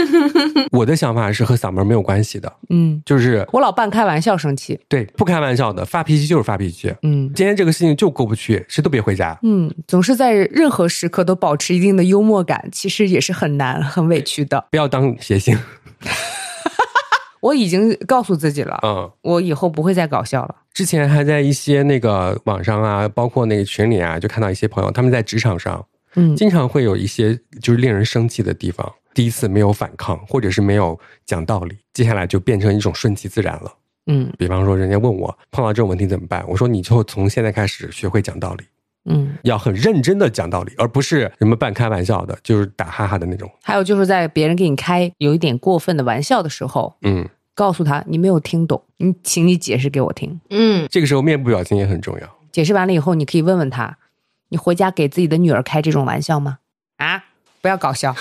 我的想法是和嗓门没有关系的，嗯，就是我老半开玩笑生气。对不开玩笑的，发脾气就是发脾气。嗯今天这个事情就过不去，谁都别回家。嗯，总是在任何时刻都保持一定的幽默感，其实也是很难、很委屈的。不要当谐星，我已经告诉自己了，嗯，我以后不会再搞笑了。之前还在一些那个网上啊，包括那个群里啊，就看到一些朋友他们在职场上，嗯经常会有一些就是令人生气的地方。第一次没有反抗，或者是没有讲道理，接下来就变成一种顺其自然了。嗯比方说，人家问我碰到这种问题怎么办，我说你就从现在开始学会讲道理，嗯，要很认真的讲道理，而不是什么半开玩笑的，就是打哈哈的那种。还有就是在别人给你开有一点过分的玩笑的时候，嗯，告诉他你没有听懂，你请你解释给我听。嗯，这个时候面部表情也很重要。解释完了以后，你可以问问他，你回家给自己的女儿开这种玩笑吗？啊，不要搞笑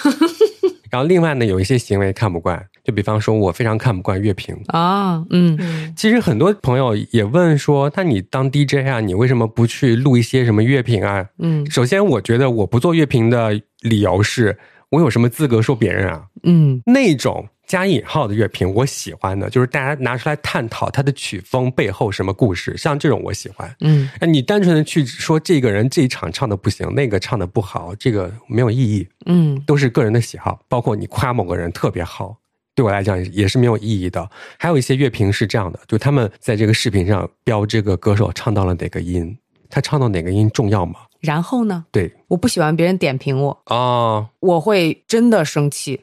然后另外呢，有一些行为看不惯，就比方说我非常看不惯乐评。啊！嗯嗯其实很多朋友也问说，那你当 DJ 啊，你为什么不去录一些什么乐评啊？嗯首先，我觉得我不做乐评的理由是我有什么资格说别人啊？嗯那种加引号的乐评，我喜欢的就是大家拿出来探讨它的曲风背后什么故事，像这种我喜欢。嗯那你单纯的去说这个人这一场唱的不行，那个唱的不好，这个没有意义，嗯都是个人的喜好。包括你夸某个人特别好，对我来讲也是没有意义的。还有一些乐评是这样的，就他们在这个视频上标这个歌手唱到了哪个音，他唱到哪个音重要吗？然后呢？对我不喜欢别人点评我，啊，我会真的生气。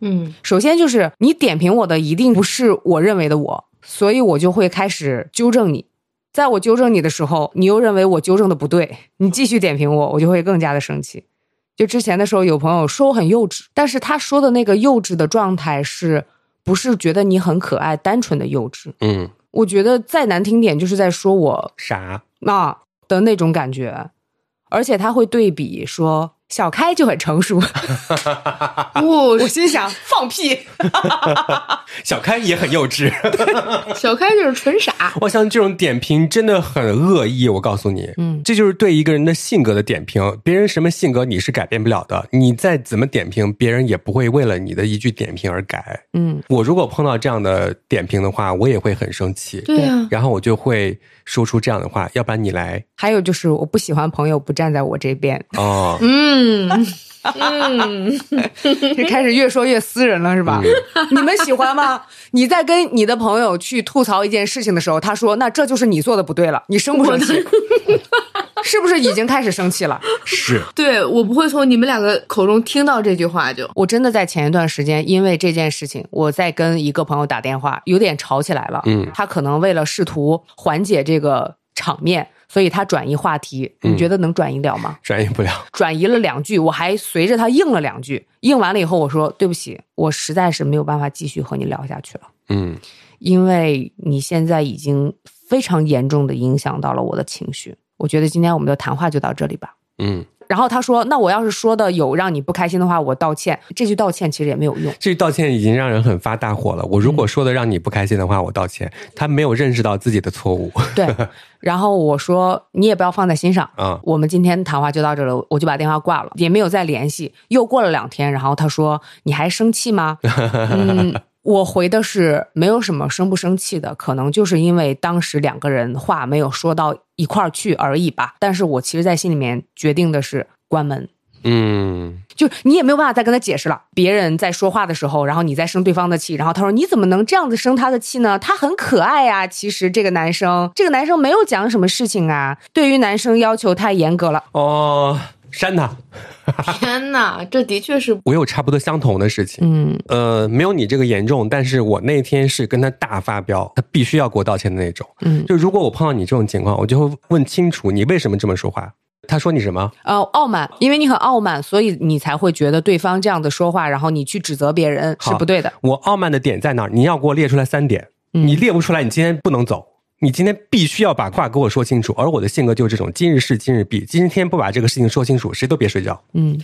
嗯，首先就是你点评我的一定不是我认为的我，所以我就会开始纠正你。在我纠正你的时候，你又认为我纠正的不对，你继续点评我，我就会更加的生气。就之前的时候，有朋友说我很幼稚，但是他说的那个幼稚的状态是不是觉得你很可爱、单纯的幼稚？嗯，我觉得再难听点，就是在说我傻，啊的那种感觉，而且他会对比说小开就很成熟，我我心想放屁。小开也很幼稚。小开就是纯傻。我想这种点评真的很恶意，我告诉你，嗯这就是对一个人的性格的点评。别人什么性格你是改变不了的，你再怎么点评，别人也不会为了你的一句点评而改。嗯，我如果碰到这样的点评的话，我也会很生气，对啊，然后我就会说出这样的话，要不然你来还有就是我不喜欢朋友不站在我这边，哦，嗯嗯，这开始越说越私人了，是吧？你们喜欢吗？你在跟你的朋友去吐槽一件事情的时候，他说：“那这就是你做的不对了。”你生不生气？是不是已经开始生气了？是对我不会从你们两个口中听到这句话就。我真的在前一段时间，因为这件事情，我在跟一个朋友打电话，有点吵起来了。嗯他可能为了试图缓解这个场面，所以他转移话题。嗯你觉得能转移了吗？转移不了。转移了两句，我还随着他应了两句。应完了以后，我说对不起，我实在是没有办法继续和你聊下去了，嗯因为你现在已经非常严重的影响到了我的情绪。我觉得今天我们的谈话就到这里吧。嗯，然后他说：“那我要是说的有让你不开心的话，我道歉。”这句道歉其实也没有用。这道歉已经让人很发大火了。我如果说的让你不开心的话，我道歉。他没有认识到自己的错误 对，然后我说你也不要放在心上。啊。我们今天谈话就到这了，我就把电话挂了，也没有再联系。又过了两天，然后他说：“你还生气吗？” 嗯，我回的是没有什么生不生气的，可能就是因为当时两个人话没有说到一块儿去而已吧。但是我其实，在心里面决定的是关门。嗯，就你也没有办法再跟他解释了。别人在说话的时候，然后你在生对方的气，然后他说你怎么能这样子生他的气呢？他很可爱呀、其实这个男生，这个男生没有讲什么事情啊。对于男生要求太严格了。哦，删他。天哪，这的确是 我有差不多相同的事情。嗯，呃，没有你这个严重，但是我那天是跟他大发飙，他必须要给我道歉的那种。嗯就如果我碰到你这种情况，我就会问清楚你为什么这么说话。他说你什么？呃，傲慢，因为你很傲慢，所以你才会觉得对方这样的说话，然后你去指责别人是不对的。我傲慢的点在哪儿？你要给我列出来三点，嗯你列不出来，你今天不能走。你今天必须要把话给我说清楚，而我的性格就是这种，今日事今日毕，今天不把这个事情说清楚，谁都别睡觉。嗯，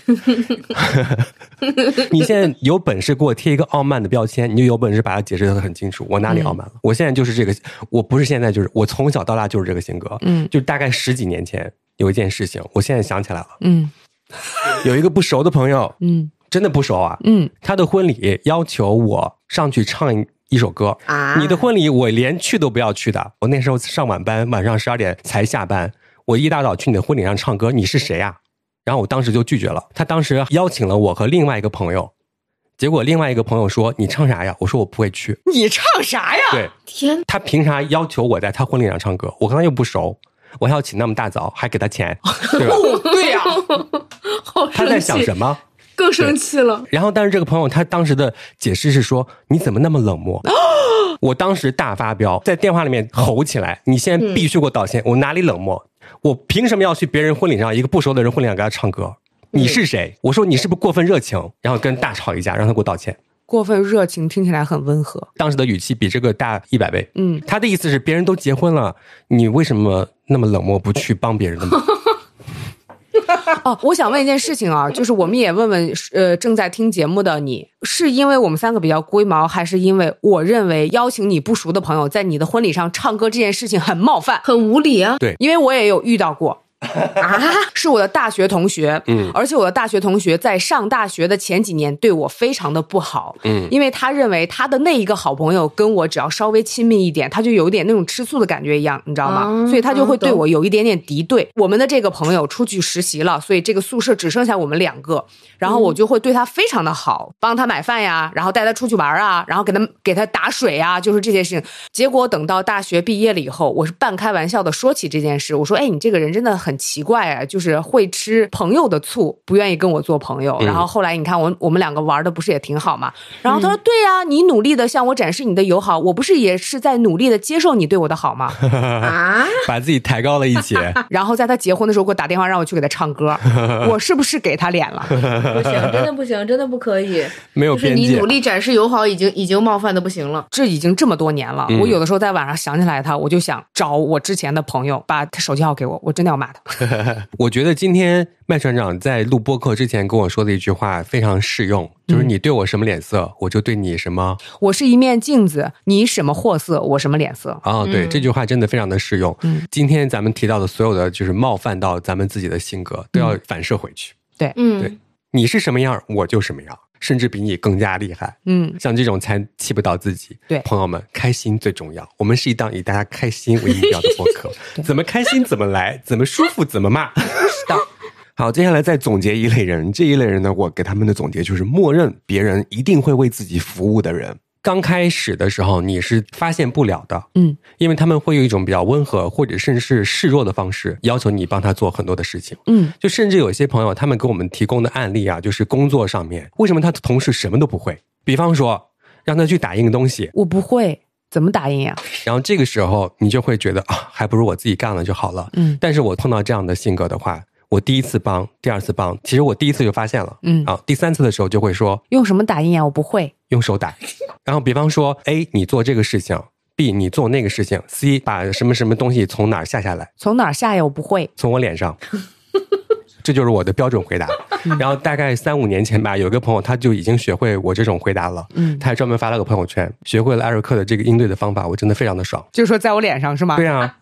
你现在有本事给我贴一个傲慢的标签，你就有本事把它解释的很清楚，我哪里傲慢了？我现在就是这个，我不是现在就是我从小到大就是这个性格，嗯。就大概十几年前有一件事情，我现在想起来了，嗯。有一个不熟的朋友，嗯。真的不熟啊，嗯。他的婚礼要求我上去唱一一首歌。啊，你的婚礼我连去都不要去的，我那时候上晚班，晚上十二点才下班，我一大早去你的婚礼上唱歌，你是谁呀、然后我当时就拒绝了。他当时邀请了我和另外一个朋友，结果另外一个朋友说你唱啥呀？我说我不会去。你唱啥呀？对天，他凭啥要求我在他婚礼上唱歌？我跟他又不熟，我还要起那么大早，还给他钱，对吧？哦，对呀、好他在，想什么？更生气了。然后，但是这个朋友他当时的解释是说：“你怎么那么冷漠？” 我当时大发飙，在电话里面吼起来：“你现在必须给我道歉！我哪里冷漠？我凭什么要去别人婚礼上一个不熟的人婚礼上给他唱歌？你是谁？”我说：“你是不是过分热情？”然后跟大吵一架，让他给我道歉。过分热情听起来很温和。当时的语气比这个大一百倍。嗯，他的意思是别人都结婚了，你为什么那么冷漠，不去帮别人的忙？哦，我想问一件事情啊，就是我们也问问呃正在听节目的你，是因为我们三个比较龟毛，还是因为我认为邀请你不熟的朋友在你的婚礼上唱歌这件事情很冒犯？很无理啊！对因为我也有遇到过，啊，是我的大学同学，嗯而且我的大学同学在上大学的前几年对我非常的不好，嗯因为他认为他的那一个好朋友跟我只要稍微亲密一点，他就有一点那种吃醋的感觉一样，你知道吗？嗯所以他就会对我有一点点敌对。我们的这个朋友出去实习了，所以这个宿舍只剩下我们两个，然后我就会对他非常的好，帮他买饭呀，然后带他出去玩啊，然后给他给他打水啊，就是这些事情。结果等到大学毕业了以后，我是半开玩笑的说起这件事，我说：“哎，你这个人真的很奇怪啊，就是会吃朋友的醋，不愿意跟我做朋友。嗯然后后来你看我我们两个玩的不是也挺好嘛？然后他说：“对呀、你努力的向我展示你的友好，我不是也是在努力的接受你对我的好吗？”啊，把自己抬高了一截。然后在他结婚的时候给我打电话让我去给他唱歌，我是不是给他脸了？不行，真的不行，真的不可以。没有边界就是你努。力展示友好，已经已经冒犯的不行了。这已经这么多年了，嗯我有的时候在晚上想起来他，我就想找我之前的朋友，把他手机号给我，我真的要骂他。我觉得今天麦船长在录播客之前跟我说的一句话非常适用，就是你对我什么脸色，我就对你什么。我是一面镜子，你什么货色，我什么脸色。啊、对，嗯这句话真的非常的适用。嗯今天咱们提到的所有的就是冒犯到咱们自己的性格，都要反射回去。对嗯，对你是什么样，我就什么样，甚至比你更加厉害。嗯，像这种才气不到自己。对朋友们，开心最重要。我们是一档以大家开心为目标的播客，怎么开心怎么来，怎么舒服怎么骂。是的，好，接下来再总结一类人。这一类人呢，我给他们的总结就是：默认别人一定会为自己服务的人。刚开始的时候，你是发现不了的，嗯，因为他们会有一种比较温和或者甚至是示弱的方式，要求你帮他做很多的事情。嗯，就甚至有一些朋友，他们给我们提供的案例啊，就是工作上面，为什么他的同事什么都不会？比方说，让他去打印个东西，我不会，怎么打印呀？然后这个时候你就会觉得啊，还不如我自己干了就好了。嗯但是我碰到这样的性格的话，我第一次帮，第二次帮，其实我第一次就发现了，嗯啊，第三次的时候就会说用什么打印呀？我不会。用手打。然后比方说，A 你做这个事情，B 你做那个事情，C 把什么什么东西从哪儿下下来，从哪儿下呀？我不会。从我脸上。这就是我的标准回答。然后大概三五年前吧，有一个朋友他就已经学会我这种回答了，嗯他还专门发了个朋友圈，学会了艾瑞克的这个应对的方法，我真的非常的爽。就是说在我脸上是吗？对啊，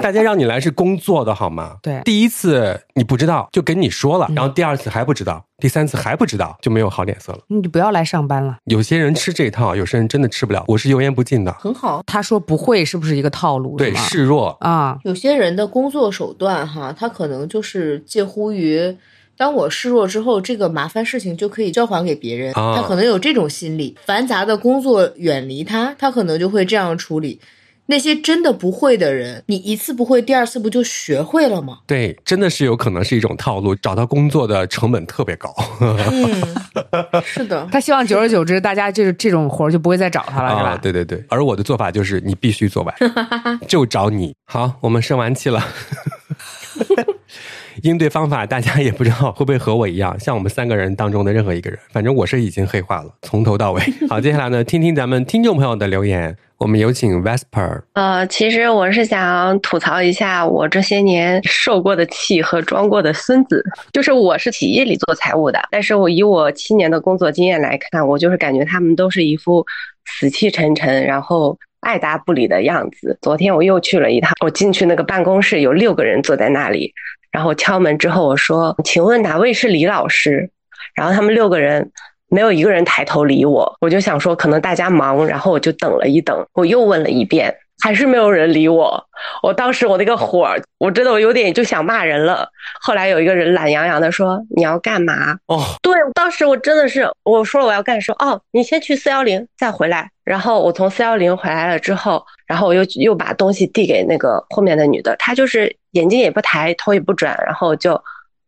大家让你来是工作的好吗？对第一次你不知道就跟你说了，然后第二次还不知道，第三次还不知道，就没有好脸色了。你就不要来上班了。有些人吃这一套，有些人真的吃不了。我是油盐不进的，很好。他说不会，是不是一个套路？对示弱，啊，有些人的工作手段哈，他可能就是介乎于，当我示弱之后，这个麻烦事情就可以交还给别人，啊他可能有这种心理，繁杂的工作远离他，他可能就会这样处理。那些真的不会的人，你一次不会，第二次不就学会了吗？对，真的是有可能是一种套路。找到工作的成本特别高，嗯，是的，他希望久而久之，大家就是这种活儿就不会再找他了，是吧？啊，对对对。而我的做法就是，你必须做完，就找你。好，我们生完气了。应对方法，大家也不知道会不会和我一样，像我们三个人当中的任何一个人，反正我是已经黑化了，从头到尾。好，接下来呢，听听咱们听众朋友的留言。我们有请 Vesper，呃，其实我是想吐槽一下我这些年受过的气和装过的孙子。就是我是企业里做财务的，但是我以我七年的工作经验来看，我就是感觉他们都是一副死气沉沉，然后爱答不理的样子。昨天我又去了一趟，我进去那个办公室有六个人坐在那里，然后敲门之后我说：“请问哪位是李老师？”然后他们六个人没有一个人抬头理我，我就想说可能大家忙，然后我就等了一等，我又问了一遍，还是没有人理我。我当时我那个火，我真的我有点就想骂人了。后来有一个人懒洋洋的说：“你要干嘛？”哦，对，当时我真的是我说了我要干，说哦，你先去四幺零再回来。然后我从四幺零回来了之后，然后我又又把东西递给那个后面的女的，她就是眼睛也不抬，头也不转，然后就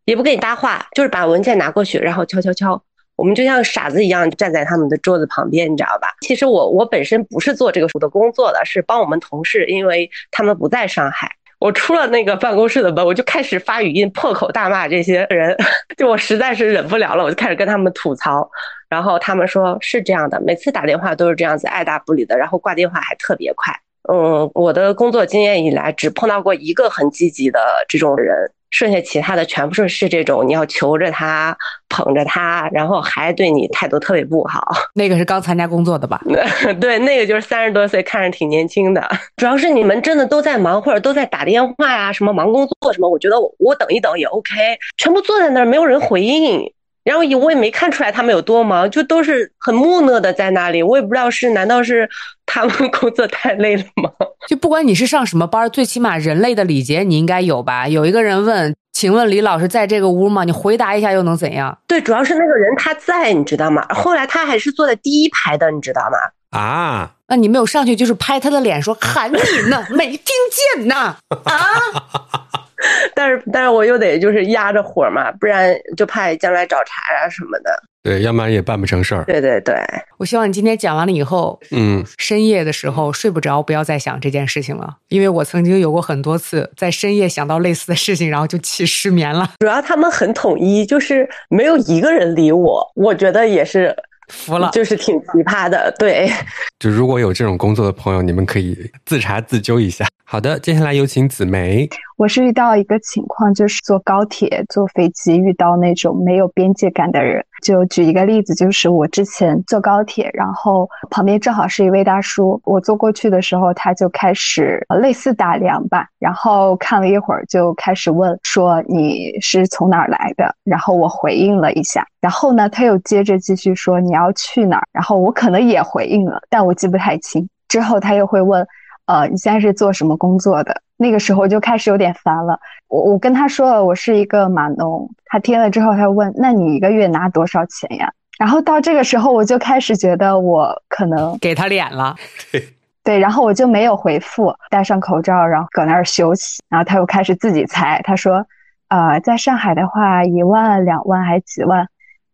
也不跟你搭话，就是把文件拿过去，然后敲敲敲。我们就像傻子一样站在他们的桌子旁边，你知道吧？其实我我本身不是做这个的工作的，是帮我们同事，因为他们不在上海。我出了那个办公室的门，我就开始发语音破口大骂这些人，就我实在是忍不了了，我就开始跟他们吐槽。然后他们说是这样的，每次打电话都是这样子爱答不理的，然后挂电话还特别快。嗯，我的工作经验以来只碰到过一个很积极的这种人，剩下其他的全部是是这种你要求着他、捧着他，然后还对你态度特别不好。那个是刚参加工作的吧？对，那个就是三十多岁，看着挺年轻的。主要是你们真的都在忙，或者都在打电话呀，什么忙工作什么，我觉得我我等一等也 OK。全部坐在那儿，没有人回应。然后也我也没看出来他们有多忙，就都是很木讷的在那里。我也不知道是难道是 他们工作太累了吗？就不管你是上什么班，最起码人类的礼节你应该有吧？有一个人问：“请问李老师在这个屋吗？”你回答一下又能怎样？对，主要是那个人他在，你知道吗？后来他还是坐在第一排的，你知道吗？啊，那你没有上去就是拍他的脸说喊你呢，没听见呢 啊？但是，但是我又得就是压着火嘛，不然就怕将来找茬啊什么的。对，要不然也办不成事儿。对对对，我希望你今天讲完了以后，嗯，深夜的时候睡不着，不要再想这件事情了，因为我曾经有过很多次在深夜想到类似的事情，然后就起失眠了。主要他们很统一，就是没有一个人理我，我觉得也是。服了，就是挺奇葩的。对，就如果有这种工作的朋友，你们可以自查自纠一下。好的，接下来有请紫梅。我是遇到一个情况，就是坐高铁、坐飞机遇到那种没有边界感的人。就举一个例子，就是我之前坐高铁，然后旁边正好是一位大叔，我坐过去的时候，他就开始类似打量吧，然后看了一会儿，就开始问说你是从哪儿来的？然后我回应了一下，然后呢，他又接着继续说你要去哪儿？然后我可能也回应了，但我记不太清。之后他又会问。呃，你现在是做什么工作的？那个时候就开始有点烦了。我我跟他说了，我是一个码农。他听了之后，他问：“那你一个月拿多少钱呀？”然后到这个时候，我就开始觉得我可能给他脸了。对对，然后我就没有回复，戴上口罩，然后搁那儿休息。然后他又开始自己猜，他说：“呃，在上海的话，一万、两万还几万？”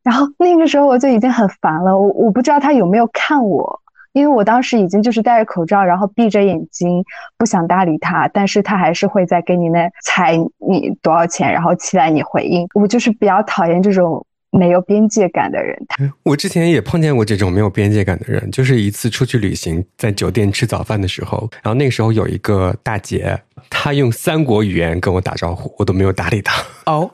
然后那个时候我就已经很烦了。我我不知道他有没有看我。因为我当时已经就是戴着口罩，然后闭着眼睛，不想搭理他，但是他还是会在给你那猜你多少钱，然后期待你回应。我就是比较讨厌这种。没有边界感的人，我之前也碰见过这种没有边界感的人。就是一次出去旅行，在酒店吃早饭的时候，然后那个时候有一个大姐，她用三国语言跟我打招呼，我都没有搭理她。哦，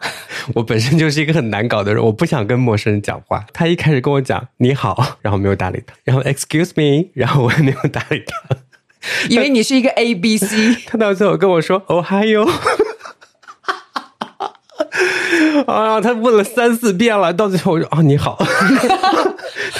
我本身就是一个很难搞的人，我不想跟陌生人讲话。她一开始跟我讲你好，然后没有搭理她，然后 Excuse me，然后我也没有搭理她，以为你是一个 A B C。她到最后跟我说哦还有。啊！他问了三四遍了，到最后我说：“啊，你好。”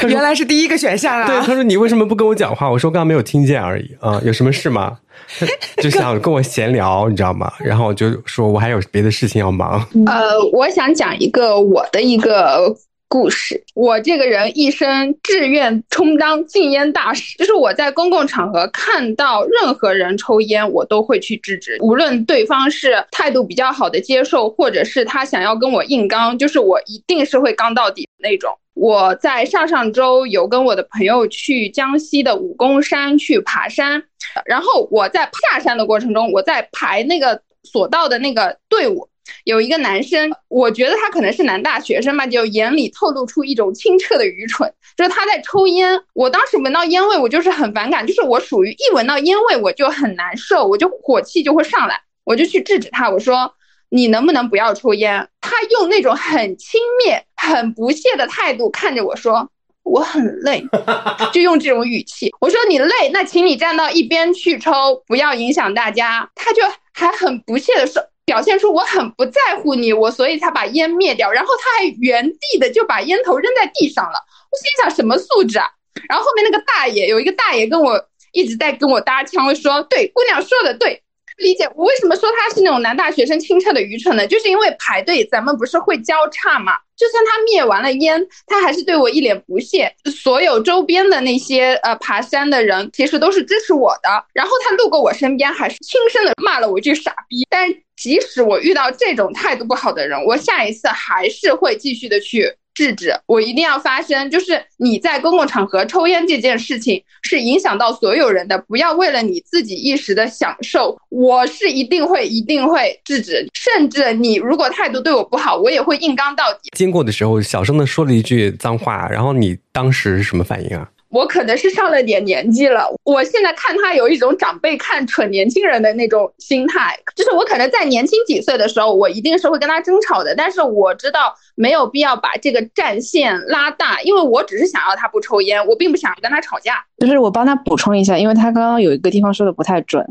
原来是第一个选项啊！对，他说：“你为什么不跟我讲话？”我说：“刚刚没有听见而已。”啊，有什么事吗？就想跟我闲聊，你知道吗？然后我就说：“我还有别的事情要忙。”呃，我想讲一个我的一个。故事，我这个人一生志愿充当禁烟大使，就是我在公共场合看到任何人抽烟，我都会去制止，无论对方是态度比较好的接受，或者是他想要跟我硬刚，就是我一定是会刚到底那种。我在上上周有跟我的朋友去江西的武功山去爬山，然后我在下山的过程中，我在排那个索道的那个队伍。有一个男生，我觉得他可能是男大学生吧，就眼里透露出一种清澈的愚蠢，就是他在抽烟。我当时闻到烟味，我就是很反感，就是我属于一闻到烟味我就很难受，我就火气就会上来，我就去制止他，我说你能不能不要抽烟？他用那种很轻蔑、很不屑的态度看着我说我很累，就用这种语气。我说你累，那请你站到一边去抽，不要影响大家。他就还很不屑的说。表现出我很不在乎你，我所以才把烟灭掉，然后他还原地的就把烟头扔在地上了。我心想什么素质啊？然后后面那个大爷有一个大爷跟我一直在跟我搭腔，说对，姑娘说的对。理解我为什么说他是那种男大学生清澈的愚蠢呢？就是因为排队，咱们不是会交叉嘛？就算他灭完了烟，他还是对我一脸不屑。所有周边的那些呃爬山的人，其实都是支持我的。然后他路过我身边，还是轻声的骂了我一句傻逼。但即使我遇到这种态度不好的人，我下一次还是会继续的去。制止，我一定要发声。就是你在公共场合抽烟这件事情是影响到所有人的，不要为了你自己一时的享受，我是一定会一定会制止。甚至你如果态度对我不好，我也会硬刚到底。经过的时候，小声的说了一句脏话，然后你当时是什么反应啊？我可能是上了点年纪了，我现在看他有一种长辈看蠢年轻人的那种心态，就是我可能在年轻几岁的时候，我一定是会跟他争吵的，但是我知道没有必要把这个战线拉大，因为我只是想要他不抽烟，我并不想要跟他吵架。就是我帮他补充一下，因为他刚刚有一个地方说的不太准，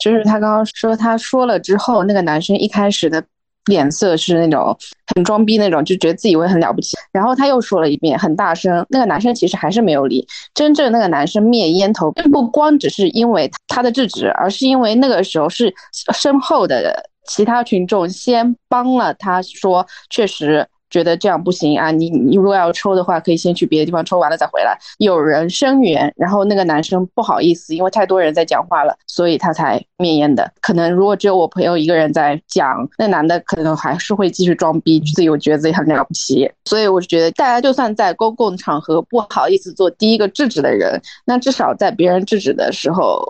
就是他刚刚说他说了之后，那个男生一开始的。脸色是那种很装逼那种，就觉得自己会很了不起。然后他又说了一遍，很大声。那个男生其实还是没有理。真正那个男生灭烟头，并不光只是因为他的制止，而是因为那个时候是身后的其他群众先帮了他说，确实。觉得这样不行啊！你你如果要抽的话，可以先去别的地方抽完了再回来。有人声援，然后那个男生不好意思，因为太多人在讲话了，所以他才灭烟的。可能如果只有我朋友一个人在讲，那男的可能还是会继续装逼，自己觉得自己很了不起。所以我就觉得，大家就算在公共场合不好意思做第一个制止的人，那至少在别人制止的时候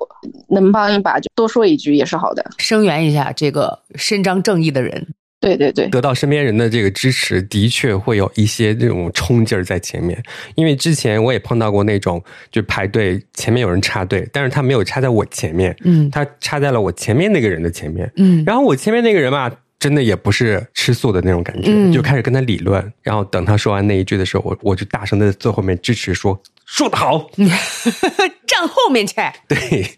能帮一把，就多说一句也是好的，声援一下这个伸张正义的人。对对对，得到身边人的这个支持，的确会有一些这种冲劲儿在前面。因为之前我也碰到过那种，就排队前面有人插队，但是他没有插在我前面，嗯，他插在了我前面那个人的前面，嗯，然后我前面那个人吧，真的也不是吃素的那种感觉，就开始跟他理论。然后等他说完那一句的时候，我我就大声的在后面支持说。说的好，站后面去。对，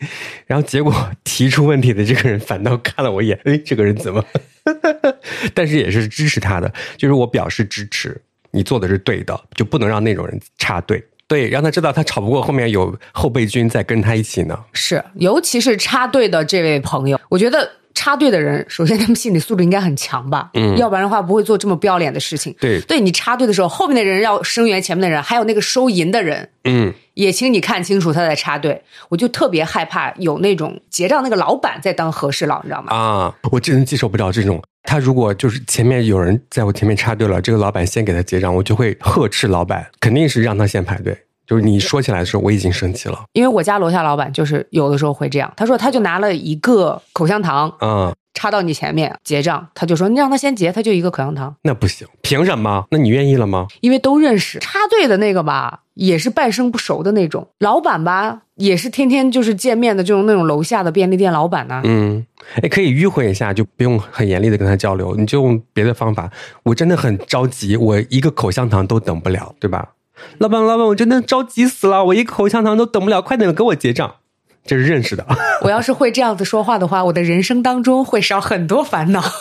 然后结果提出问题的这个人反倒看了我一眼，哎，这个人怎么？但是也是支持他的，就是我表示支持，你做的是对的，就不能让那种人插队。对，让他知道他吵不过，后面有后备军在跟他一起呢。是，尤其是插队的这位朋友，我觉得。插队的人，首先他们心理素质应该很强吧，嗯，要不然的话不会做这么不要脸的事情。对，对你插队的时候，后面的人要声援前面的人，还有那个收银的人，嗯，也请你看清楚他在插队。我就特别害怕有那种结账那个老板在当和事佬，你知道吗？啊，我真的接受不了这种。他如果就是前面有人在我前面插队了，这个老板先给他结账，我就会呵斥老板，肯定是让他先排队。就是你说起来的时候，我已经生气了，因为我家楼下老板就是有的时候会这样。他说，他就拿了一个口香糖，嗯，插到你前面结账，他就说你让他先结，他就一个口香糖，那不行，凭什么？那你愿意了吗？因为都认识，插队的那个吧，也是半生不熟的那种，老板吧，也是天天就是见面的就是那种楼下的便利店老板呢。嗯，哎，可以迂回一下，就不用很严厉的跟他交流，你就用别的方法。我真的很着急，我一个口香糖都等不了，对吧？老板，老板，我真的着急死了，我一口香糖都等不了，快点给我结账。这是认识的。我要是会这样子说话的话，我的人生当中会少很多烦恼。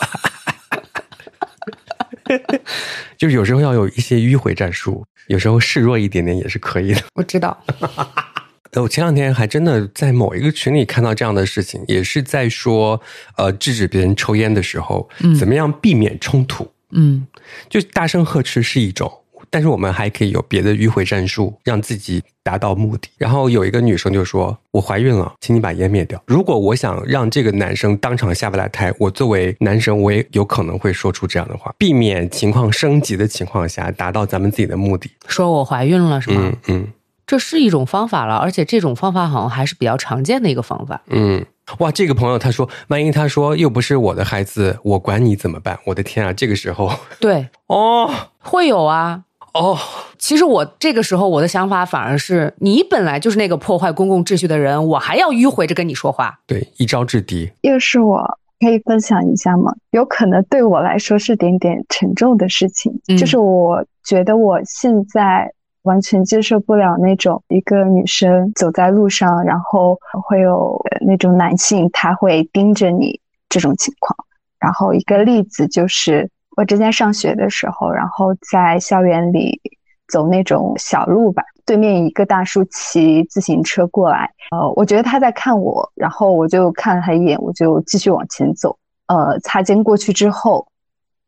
就是有时候要有一些迂回战术，有时候示弱一点点也是可以的。我知道。我前两天还真的在某一个群里看到这样的事情，也是在说，呃，制止别人抽烟的时候，怎么样避免冲突？嗯，就大声呵斥是一种。但是我们还可以有别的迂回战术，让自己达到目的。然后有一个女生就说：“我怀孕了，请你把烟灭掉。”如果我想让这个男生当场下不来台，我作为男生，我也有可能会说出这样的话，避免情况升级的情况下，达到咱们自己的目的。说我怀孕了是吗？嗯嗯，这是一种方法了，而且这种方法好像还是比较常见的一个方法。嗯，哇，这个朋友他说，万一他说又不是我的孩子，我管你怎么办？我的天啊，这个时候对哦，会有啊。哦，其实我这个时候我的想法反而是，你本来就是那个破坏公共秩序的人，我还要迂回着跟你说话。对，一招制敌。又是我，可以分享一下吗？有可能对我来说是点点沉重的事情，就是我觉得我现在完全接受不了那种一个女生走在路上，然后会有那种男性他会盯着你这种情况。然后一个例子就是。我之前上学的时候，然后在校园里走那种小路吧，对面一个大叔骑自行车过来，呃，我觉得他在看我，然后我就看了他一眼，我就继续往前走。呃，擦肩过去之后，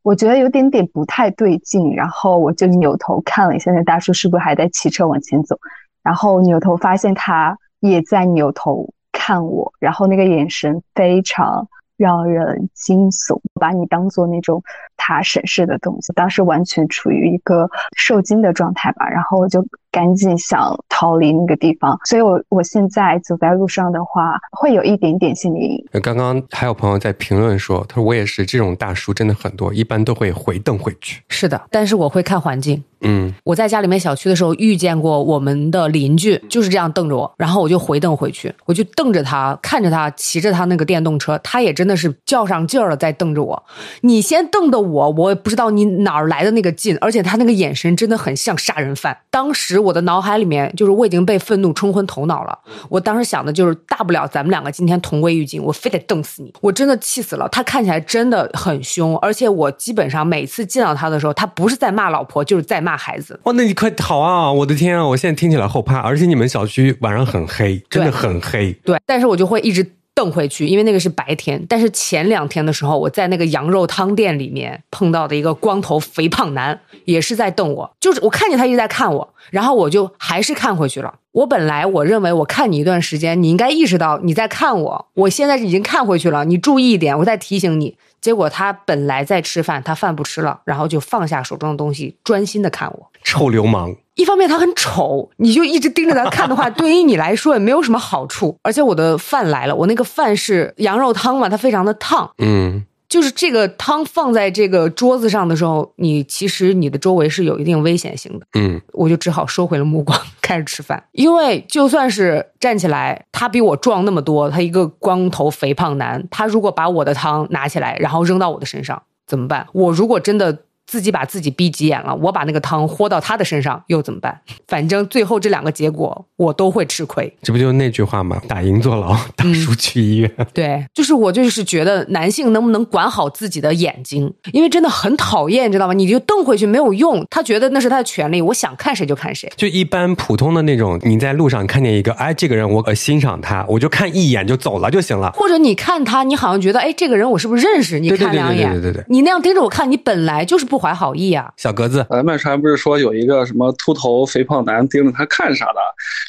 我觉得有点点不太对劲，然后我就扭头看了一下那大叔是不是还在骑车往前走，然后扭头发现他也在扭头看我，然后那个眼神非常。让人惊悚，把你当做那种他审视的东西。当时完全处于一个受惊的状态吧，然后我就赶紧想逃离那个地方，所以我我现在走在路上的话，会有一点点心理阴影。呃刚刚还有朋友在评论说，他说我也是，这种大叔真的很多，一般都会回瞪回去。是的，但是我会看环境。嗯，我在家里面小区的时候遇见过我们的邻居，就是这样瞪着我，然后我就回瞪回去，我就瞪着他，看着他骑着他那个电动车，他也真的是较上劲儿了在瞪着我。你先瞪的我，我也不知道你哪儿来的那个劲，而且他那个眼神真的很像杀人犯。当时我的脑海里面就是我已经被愤怒冲昏头脑了，我当时想的就是大不了咱们两个今天同归于尽，我非得瞪死你，我真的气死了。他看起来真的很凶，而且我基本上每次见到他的时候，他不是在骂老婆，就是在骂孩子。哇，那你快逃啊！我的天啊，我现在听起来后怕，而且你们小区晚上很黑，真的很黑。对，但是我就会一直瞪回去，因为那个是白天。但是前两天的时候，我在那个羊肉汤店里面碰到的一个光头肥胖男，也是在瞪我，就是我看见他一直在看我，然后我就还是看回去了。我本来我认为我看你一段时间，你应该意识到你在看我，我现在已经看回去了，你注意一点，我再提醒你。结果他本来在吃饭，他饭不吃了，然后就放下手中的东西，专心的看我。臭流氓，一方面他很丑，你就一直盯着他看的话，对于你来说也没有什么好处。而且我的饭来了，我那个饭是羊肉汤嘛，它非常的烫，嗯，就是这个汤放在这个桌子上的时候，你其实你的周围是有一定危险性的。嗯，我就只好收回了目光，开始吃饭。因为就算是站起来，他比我壮那么多，他一个光头肥胖男，他如果把我的汤拿起来，然后扔到我的身上，怎么办？我如果真的自己把自己逼急眼了，我把那个汤豁到他的身上，又怎么办？反正最后这两个结果，我都会吃亏。这不就是那句话吗？打赢坐牢，打输去医院。对，就是我就是觉得男性能不能管好自己的眼睛，因为真的很讨厌，你知道吗？你就瞪回去没有用，他觉得那是他的权利，我想看谁就看谁。就一般普通的那种，你在路上看见一个，哎，这个人我呃欣赏他，我就看一眼就走了就行了。或者你看他，你好像觉得，哎，这个人我是不是认识？你看两眼，对对对对对你那样盯着我看，你本来就是不怀好意啊。小格子，呃，麦川不是说有一个什么秃头肥胖男盯着他看啥的，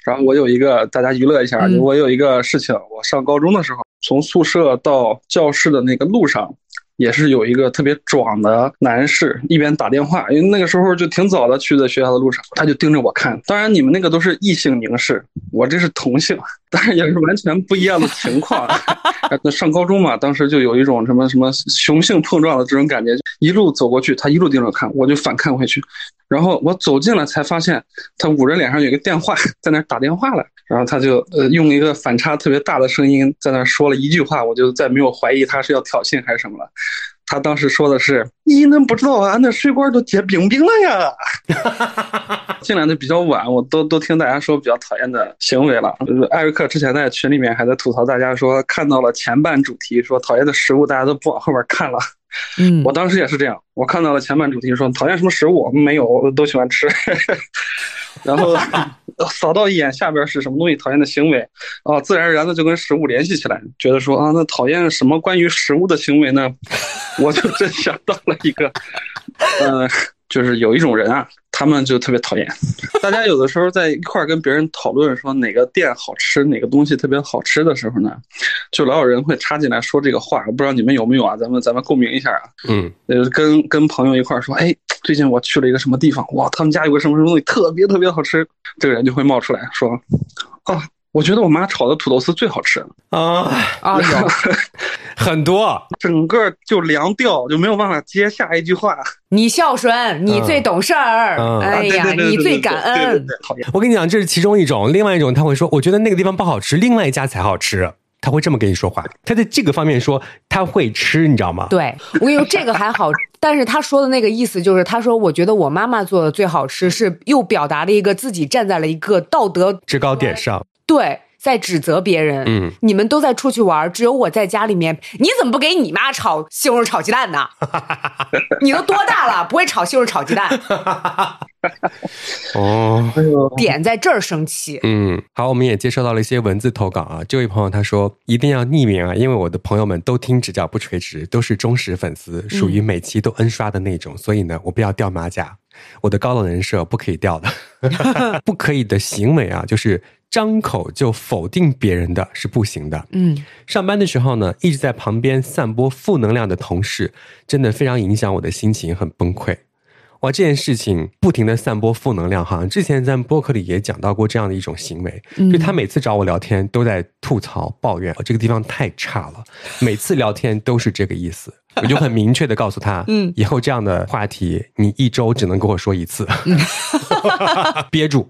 然后我有一个大家娱乐一下，嗯我有一个事情，我上高中的时候，从宿舍到教室的那个路上。也是有一个特别壮的男士，一边打电话，因为那个时候就挺早的去的学校的路上，他就盯着我看。当然，你们那个都是异性凝视，我这是同性，当然也是完全不一样的情况。那上高中嘛，当时就有一种什么什么雄性碰撞的这种感觉，一路走过去，他一路盯着看，我就反看回去。然后我走近了，才发现他捂着脸上有一个电话，在那打电话了。然后他就呃用一个反差特别大的声音在那说了一句话，我就再没有怀疑他是要挑衅还是什么了。他当时说的是：“你能不知道啊，那水管都结冰冰了呀。”进来的比较晚，我都都听大家说比较讨厌的行为了。就是艾瑞克之前在群里面还在吐槽大家说，看到了前半主题说讨厌的食物，大家都不往后边看了。嗯我当时也是这样，我看到了前半主题说讨厌什么食物，没有，我都喜欢吃。然后 扫到一眼下边是什么东西讨厌的行为，啊，自然而然的就跟食物联系起来，觉得说啊，那讨厌什么关于食物的行为呢？我就真想到了一个，呃，就是有一种人啊，他们就特别讨厌。大家有的时候在一块儿跟别人讨论说哪个店好吃，哪个东西特别好吃的时候呢，就老有人会插进来说这个话，我不知道你们有没有啊？咱们咱们共鸣一下啊。嗯，呃，跟跟朋友一块儿说，哎，最近我去了一个什么地方，哇，他们家有个什么什么东西特别特别好吃，这个人就会冒出来说，哦，我觉得我妈炒的土豆丝最好吃，啊，啊，有 很多，整个就凉掉，就没有办法接下一句话。你孝顺，你最懂事儿，嗯哎呀，你最感恩。对对对，讨厌。我跟你讲，这是其中一种，另外一种他会说，我觉得那个地方不好吃，另外一家才好吃，他会这么跟你说话。他在这个方面说他会吃，你知道吗？对我跟你说，这个还好，但是他说的那个意思就是，他说我觉得我妈妈做的最好吃，是又表达了一个自己站在了一个道德制高点上，对，在指责别人。嗯，你们都在出去玩，只有我在家里面。你怎么不给你妈炒西红柿炒鸡蛋呢？你都多大了，不会炒西红柿炒鸡蛋？哦。点在这儿生气。嗯，好，我们也接收到了一些文字投稿啊。这位朋友他说一定要匿名啊，因为我的朋友们都听指教不垂直，都是忠实粉丝，属于每期都 N 刷的那种，所以呢，我不要掉马甲，我的高冷人设不可以掉的，不可以的行为啊，就是张口就否定别人的是不行的。嗯，上班的时候呢，一直在旁边散播负能量的同事，真的非常影响我的心情，很崩溃。哇，这件事情不停的散播负能量，好像之前在播客里也讲到过这样的一种行为，就他每次找我聊天都在吐槽抱怨，这个地方太差了，每次聊天都是这个意思。我就很明确的告诉他，嗯，以后这样的话题你一周只能跟我说一次，憋住。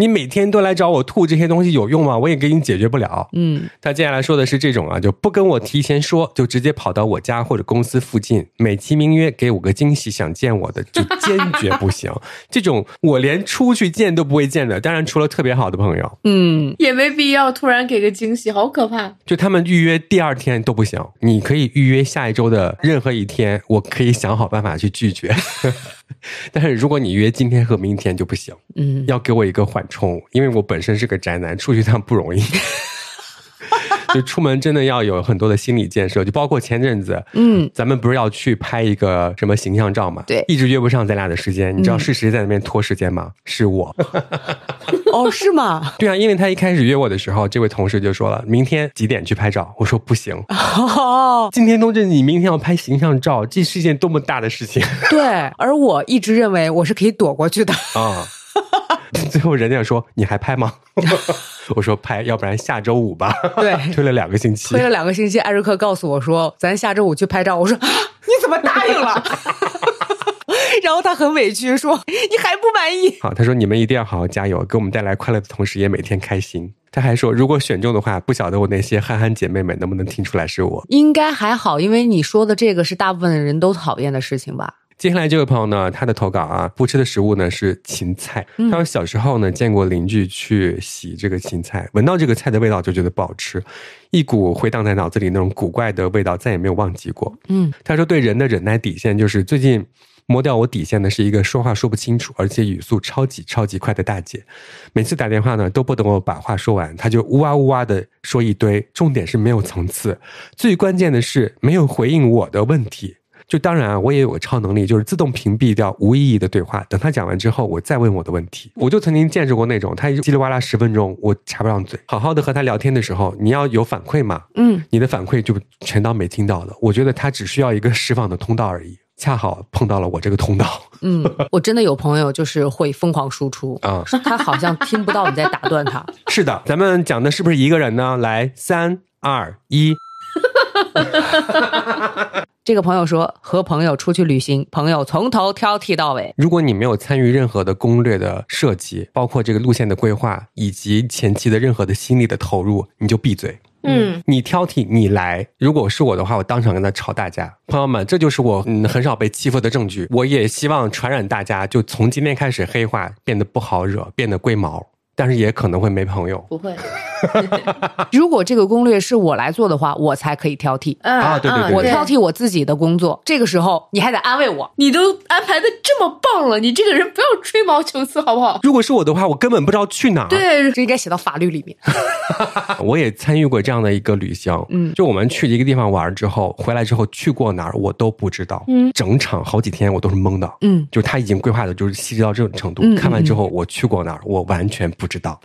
你每天都来找我吐这些东西有用吗？我也给你解决不了。嗯，他接下来说的是这种啊，就不跟我提前说，就直接跑到我家或者公司附近，美其名曰给我个惊喜，想见我的就坚决不行。这种我连出去见都不会见的，当然除了特别好的朋友，嗯，也没必要突然给个惊喜，好可怕。就他们预约第二天都不行，你可以预约下一周的任何一天，我可以想好办法去拒绝。但是如果你约今天和明天就不行，嗯，要给我一个缓冲，因为我本身是个宅男，出去趟不容易。就出门真的要有很多的心理建设，就包括前阵子，嗯，咱们不是要去拍一个什么形象照嘛？对，一直约不上咱俩的时间，你知道是谁在那边拖时间吗？是我。哦，是吗？对啊，因为他一开始约我的时候，这位同事就说了，明天几点去拍照？我说不行。哦，今天通知你明天要拍形象照，这是一件多么大的事情。对，而我一直认为我是可以躲过去的啊。最后人家说你还拍吗？我说拍，要不然下周五吧。对，推了两个星期，推了两个星期。艾瑞克告诉我说咱下周五去拍照。我说你怎么答应了？然后他很委屈说你还不满意？好，他说你们一定要好好加油，给我们带来快乐的同时，也每天开心。他还说如果选中的话，不晓得我那些憨憨姐妹们能不能听出来是我？应该还好，因为你说的这个是大部分人都讨厌的事情吧。接下来这位朋友呢，他的投稿啊，不吃的食物呢是芹菜。他说小时候呢见过邻居去洗这个芹菜，闻到这个菜的味道就觉得不好吃，一股回荡在脑子里那种古怪的味道再也没有忘记过。嗯，他说对人的忍耐底线就是最近摸掉我底线的是一个说话说不清楚，而且语速超级超级快的大姐。每次打电话呢都不等我把话说完，他就呜哇呜哇的说一堆，重点是没有层次，最关键的是没有回应我的问题。就当然啊，我也有个超能力，就是自动屏蔽掉无意义的对话。等他讲完之后，我再问我的问题。我就曾经见识过那种，他叽里哇啦十分钟，我插不上嘴。好好的和他聊天的时候，你要有反馈嘛？嗯，你的反馈就全当没听到的。我觉得他只需要一个释放的通道而已，恰好碰到了我这个通道。嗯，我真的有朋友就是会疯狂输出啊，他好像听不到你在打断他。是的，咱们讲的是不是一个人呢？来，三二一。这个朋友说，和朋友出去旅行，朋友从头挑剔到尾。如果你没有参与任何的攻略的设计，包括这个路线的规划，以及前期的任何的心理的投入，你就闭嘴。嗯，你挑剔，你来。如果是我的话，我当场跟他吵大架。朋友们，这就是我嗯很少被欺负的证据。我也希望传染大家，就从今天开始，黑化变得不好惹，变得龟毛。但是也可能会没朋友。不会。如果这个攻略是我来做的话，我才可以挑剔啊！对对对，我挑剔我自己的工作。这个时候你还得安慰我，你都安排的这么棒了，你这个人不要吹毛求疵好不好？如果是我的话，我根本不知道去哪儿。对，这应该写到法律里面。我也参与过这样的一个旅行，嗯，就我们去一个地方玩之后，回来之后去过哪儿我都不知道，嗯，整场好几天我都是懵的，嗯，就他已经规划的就是细致到这种程度，看完之后我去过哪儿我完全不知道。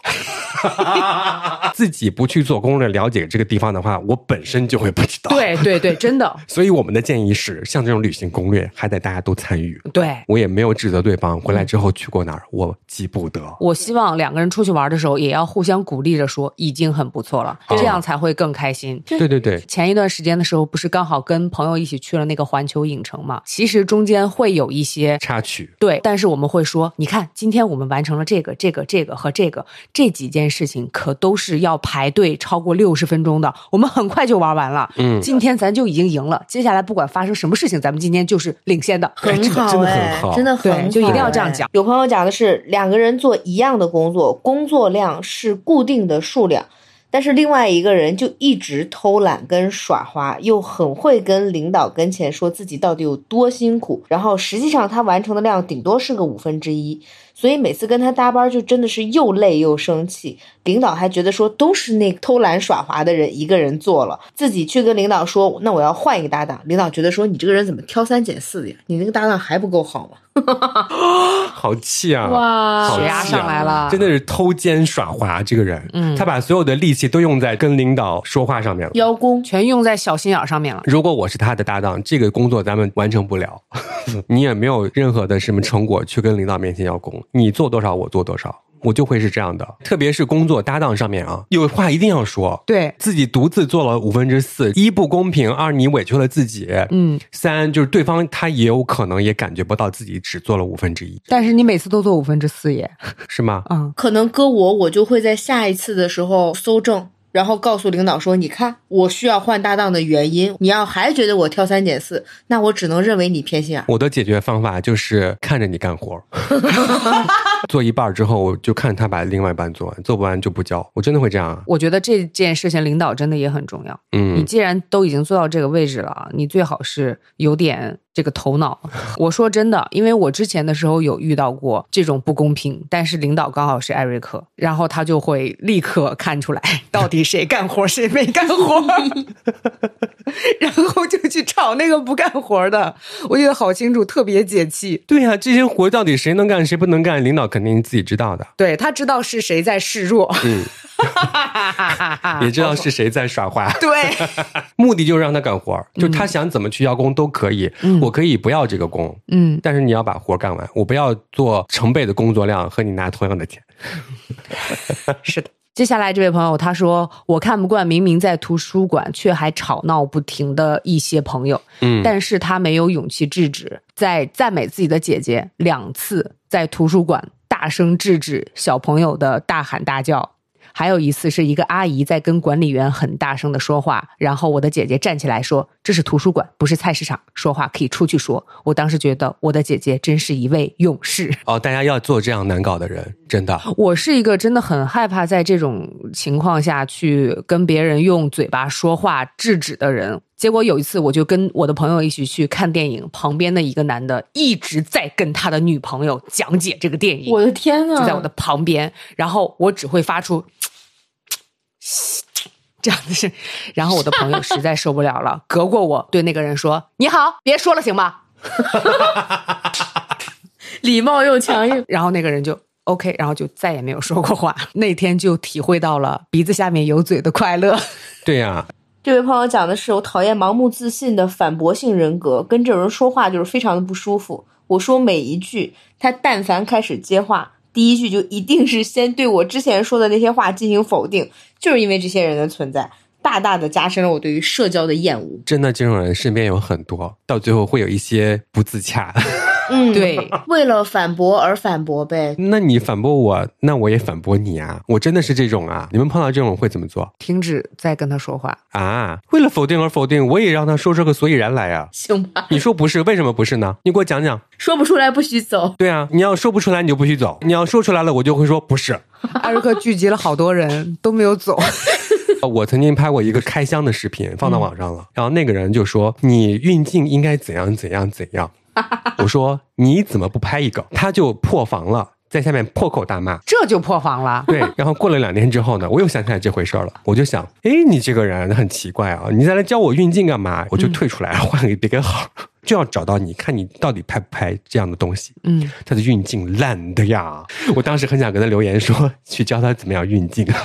自己不去做攻略了解这个地方的话，我本身就会不知道。对对对，真的。所以我们的建议是，像这种旅行攻略，还得大家都参与。对，我也没有指责对方，回来之后去过哪儿，我记不得。我希望两个人出去玩的时候，也要互相鼓励着说，已经很不错了，这样才会更开心。对对对。前一段时间的时候，不是刚好跟朋友一起去了那个环球影城嘛？其实中间会有一些插曲。对，但是我们会说，你看，今天我们完成了这个、这个、这个和这个这几件事情，可都是要排队超过六十分钟的。我们很快就玩完了。嗯，今天咱就已经赢了。接下来不管发生什么事情，咱们今天就是领先的。很好，真的很好，真的很就一定要这样讲。有朋友讲的是两个人做一样的工作，工作量是固定的数量。但是另外一个人就一直偷懒跟耍滑，又很会跟领导跟前说自己到底有多辛苦，然后实际上他完成的量顶多是个五分之一，所以每次跟他搭班就真的是又累又生气。领导还觉得说都是那偷懒耍滑的人一个人做了，自己去跟领导说那我要换一个搭档，领导觉得说你这个人怎么挑三拣四的呀？你那个搭档还不够好吗？好气啊！哇好气啊血压上来了真的是偷奸耍滑。这个人，嗯他把所有的力气都用在跟领导说话上面了。邀功，全用在小心眼上面了。如果我是他的搭档，这个工作咱们完成不了，你也没有任何的什么成果去跟领导面前邀功，你做多少我做多少，我就会是这样的。特别是工作搭档上面啊，有话一定要说。对，自己独自做了五分之四，一不公平，二你委屈了自己，嗯，三就是对方他也有可能也感觉不到自己只做了五分之一，但是你每次都做五分之四耶，是吗？嗯，可能搁我，我就会在下一次的时候搜证，然后告诉领导说：“你看，我需要换搭档的原因，你要还觉得我挑三拣四，那我只能认为你偏心啊。我的解决方法就是看着你干活儿，做一半儿之后，我就看他把另外一半做完，做不完就不交。我真的会这样啊。我觉得这件事情领导真的也很重要。嗯你嗯，既然都已经做到这个位置了，你最好是有点这个头脑。我说真的，因为我之前的时候有遇到过这种不公平，但是领导刚好是艾瑞克，然后他就会立刻看出来到底谁干活谁没干活，然后就 去炒那个不干活的。我记得好清楚，特别解气。对呀、这些活到底谁能干谁不能干，领导肯定自己知道的，对他知道是谁在示弱，嗯，也知道 是谁在耍滑。对。目的就是让他干活，就他想怎么去邀功都可以，嗯我可以不要这个功，嗯，但是你要把活干完，我不要做成倍的工作量和你拿同样的钱。是的。接下来这位朋友他说：“我看不惯明明在图书馆却还吵闹不停的一些朋友，嗯，但是他没有勇气制止，在赞美自己的姐姐两次在图书馆大声制止小朋友的大喊大叫。还有一次是一个阿姨在跟管理员很大声的说话，然后我的姐姐站起来说：“这是图书馆，不是菜市场，说话可以出去说。”我当时觉得我的姐姐真是一位勇士。哦，大家要做这样难搞的人，真的。我是一个真的很害怕在这种情况下去跟别人用嘴巴说话制止的人。结果有一次，我就跟我的朋友一起去看电影，旁边的一个男的一直在跟他的女朋友讲解这个电影，我的天呐，就在我的旁边，然后我只会发出这样的声，然后我的朋友实在受不了了，隔过我对那个人说：“你好，别说了，行吗？” 礼貌又强硬。然后那个人就 OK，然后就再也没有说过话。那天就体会到了鼻子下面有嘴的快乐。对呀、这位朋友讲的是我讨厌盲目自信的反驳性人格，跟这种人说话就是非常的不舒服。我说每一句，他但凡开始接话，第一句就一定是先对我之前说的那些话进行否定，就是因为这些人的存在，大大的加深了我对于社交的厌恶。真的这种人身边有很多，到最后会有一些不自洽。嗯，对，为了反驳而反驳呗。那你反驳我，那我也反驳你啊！我真的是这种啊！你们碰到这种会怎么做停止再跟他说话。啊？为了否定而否定，我也让他说出个所以然来啊！行吧，你说不是，为什么不是呢？你给我讲讲。说不出来不许走。对啊，你要说不出来你就不许走，你要说出来了我就会说不是。艾瑞克聚集了好多人都没有走，我曾经拍过一个开箱的视频，放到网上了。然后那个人就说：“你运镜应该怎样怎样怎样。” 我说：“你怎么不拍一个？”他就破防了，在下面破口大骂。这就破防了。对，然后过了两天之后呢，我又想起来这回事了。我就想，哎，你这个人很奇怪啊，你再来教我运镜干嘛？我就退出来，换个别个号，就要找到你，看你到底拍不拍这样的东西。嗯，他的运镜烂的呀！我当时很想给他留言说，去教他怎么样运镜。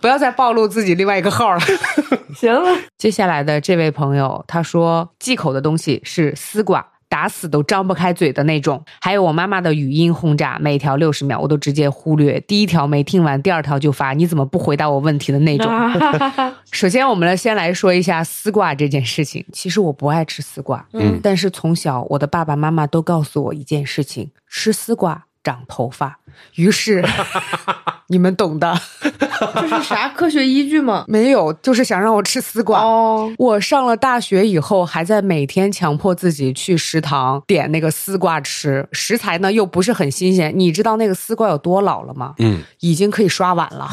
不要再暴露自己另外一个号了。行了，接下来的这位朋友，他说忌口的东西是丝瓜。打死都张不开嘴的那种，还有我妈妈的语音轰炸，每条六十秒我都直接忽略，第一条没听完，第二条就发，你怎么不回答我问题的那种。首先，我们来先来说一下丝瓜这件事情。其实我不爱吃丝瓜，嗯但是从小我的爸爸妈妈都告诉我一件事情：吃丝瓜长头发。于是 你们懂的，这是啥科学依据吗？没有，就是想让我吃丝瓜。哦，我上了大学以后，还在每天强迫自己去食堂点那个丝瓜吃，食材呢又不是很新鲜。你知道那个丝瓜有多老了吗？嗯，已经可以刷碗了。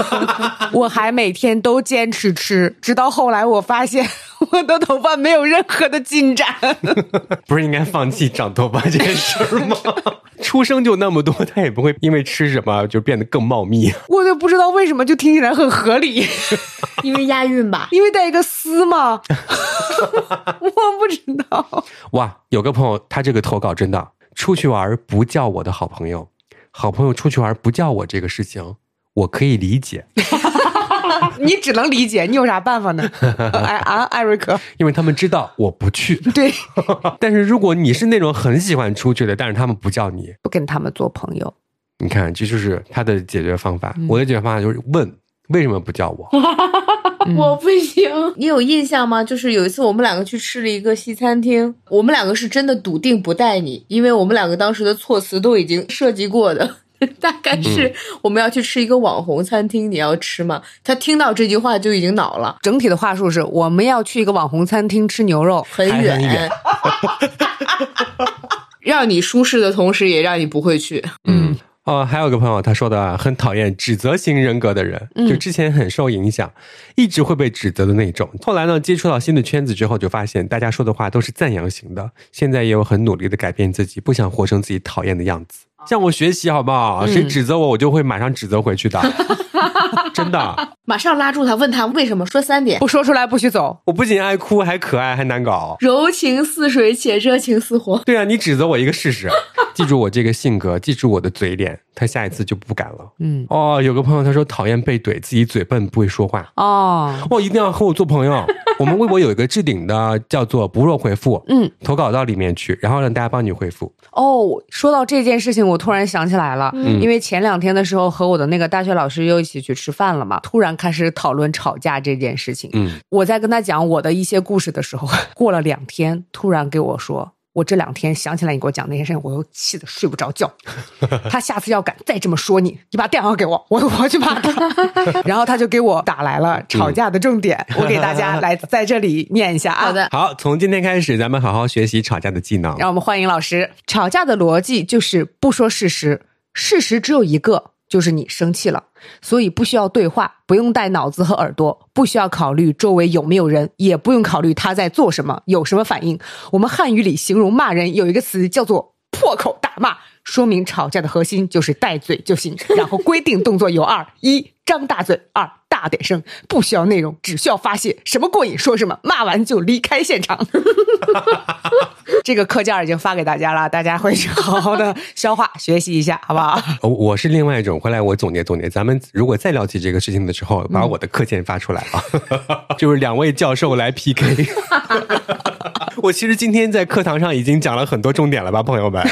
我还每天都坚持吃，直到后来我发现我的头发没有任何的进展。不是应该放弃长头发这件事儿吗？出生就那么多，他也不会因为吃什么就变得更茂密。我就不知道为什么，就听起来很合理。因为押韵吧。因为带一个丝吗？我不知道。哇，有个朋友他这个投稿真的，出去玩不叫我的好朋友，好朋友出去玩不叫我这个事情，我可以理解，你只能理解，你有啥办法呢？哎啊，艾瑞克，因为他们知道我不去。对，但是如果你是那种很喜欢出去的，但是他们不叫你，不跟他们做朋友。你看这就是他的解决方法。嗯我的解决方法就是问为什么不叫我？我不行。你有印象吗？就是有一次我们两个去吃了一个西餐厅，我们两个是真的笃定不带你，因为我们两个当时的措辞都已经设计过的。大概是我们要去吃一个网红餐厅，你要吃吗？他听到这句话就已经恼了，整体的话术是我们要去一个网红餐厅吃牛肉，很远很远 让你舒适的同时，也让你不会去。嗯。哦，还有个朋友他说的啊很讨厌指责型人格的人，嗯就之前很受影响，一直会被指责的那种。后来呢，接触到新的圈子之后，就发现大家说的话都是赞扬型的。现在也有很努力的改变自己，不想活成自己讨厌的样子。向我学习好不好？嗯谁指责我，我就会马上指责回去的，真的。马上拉住他，问他为什么，说三点：不说出来不许走。我不仅爱哭，还可爱，还难搞。柔情似水，且热情似火。对啊，你指责我一个试试，记住我这个性格，记住我的嘴脸，他下一次就不敢了。嗯，哦，有个朋友他说讨厌被怼，自己嘴笨不会说话。哦，哦，一定要和我做朋友。我们微博有一个置顶的叫做“不若回复”，嗯，投稿到里面去，然后让大家帮你回复。哦，说到这件事情，我突然想起来了，嗯因为前两天的时候和我的那个大学老师又一起去吃饭了嘛，突然开始讨论吵架这件事情。嗯，我在跟他讲我的一些故事的时候，过了两天，突然给我说。我这两天想起来你给我讲那些事情，我又气得睡不着觉。他下次要敢再这么说你，你把电话给我，我 我去骂他。然后他就给我打来了吵架的重点，我给大家来在这里念一下啊。好的，好，从今天开始，咱们好好学习吵架的技能。让我们欢迎老师。吵架的逻辑就是不说事实，事实只有一个，就是你生气了，所以不需要对话，不用带脑子和耳朵，不需要考虑周围有没有人，也不用考虑他在做什么，有什么反应。我们汉语里形容骂人有一个词叫做破口大骂，说明吵架的核心就是带嘴就行。然后规定动作有二：一张大嘴，二大点声，不需要内容，只需要发泄，什么过瘾说什么，骂完就离开现场。这个课件已经发给大家了，大家回去好好的消化学习一下，好不好？哦我是另外一种，回来我总结总结。咱们如果再聊起这个事情的时候，把我的课件发出来啊，就是两位教授来 PK。我其实今天在课堂上已经讲了很多重点了吧，朋友们。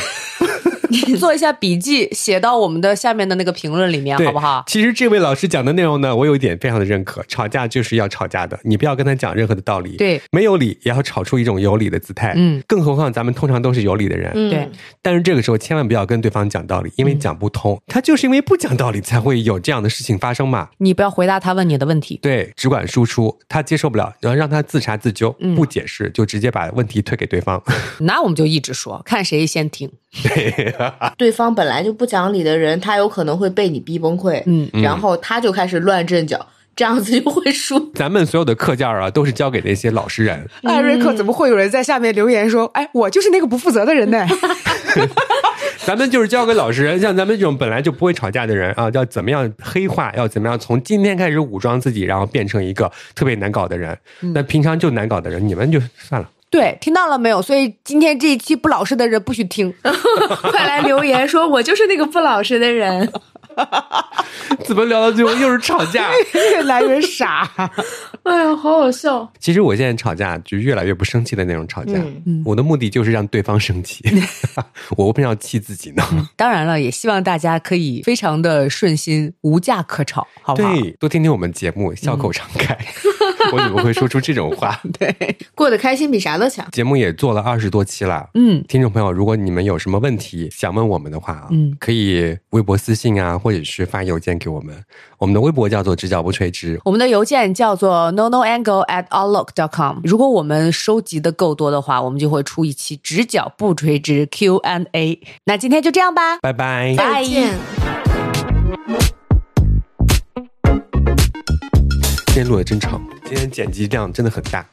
做一下笔记，写到我们的下面的那个评论里面，好不好？其实这位老师讲的内容呢，我有一点非常的认可。吵架就是要吵架的，你不要跟他讲任何的道理。对，没有理也要吵出一种有理的姿态。嗯，更何况咱们通常都是有理的人。嗯对，但是这个时候千万不要跟对方讲道理，因为讲不通。他就是因为不讲道理才会有这样的事情发生嘛。你不要回答他问你的问题。对，只管输出，他接受不了，然后让他自查自纠，嗯不解释就直接把问题推给对方。那我们就一直说，看谁先听。对，对方本来就不讲理的人，他有可能会被你逼崩溃，嗯然后他就开始乱阵脚，这样子就会输。咱们所有的课件啊，都是交给那些老实人。艾瑞克怎么会有人在下面留言说：“哎，我就是那个不负责的人呢 咱们就是交给老实人，像咱们这种本来就不会吵架的人啊，要怎么样黑化，要怎么样从今天开始武装自己，然后变成一个特别难搞的人。那平常就难搞的人，你们就算了。？”对，听到了没有？所以今天这一期不老实的人不许听。快来留言说，我就是那个不老实的人。怎么聊到最后又是吵架？越来越傻。哎呀，好好笑。其实我现在吵架就越来越不生气的那种吵架，嗯我的目的就是让对方生气，我为什么要气自己呢？当然了，也希望大家可以非常的顺心，无架可吵，好不好？对，多听听我们节目，笑口常开。我怎么会说出这种话？对，过得开心比啥都强。节目也做了二十多期了，嗯，听众朋友，如果你们有什么问题想问我们的话啊，嗯可以微博私信啊，或者是发邮件给我们。我们的微博叫做“直角不垂直我们的邮件叫做 no no angle at outlook dot com。如果我们收集的够多的话，我们就会出一期直角不垂直 Q&A。那今天就这样吧”，，拜拜。拜再见。今天录的真长，今天剪辑量真的很大。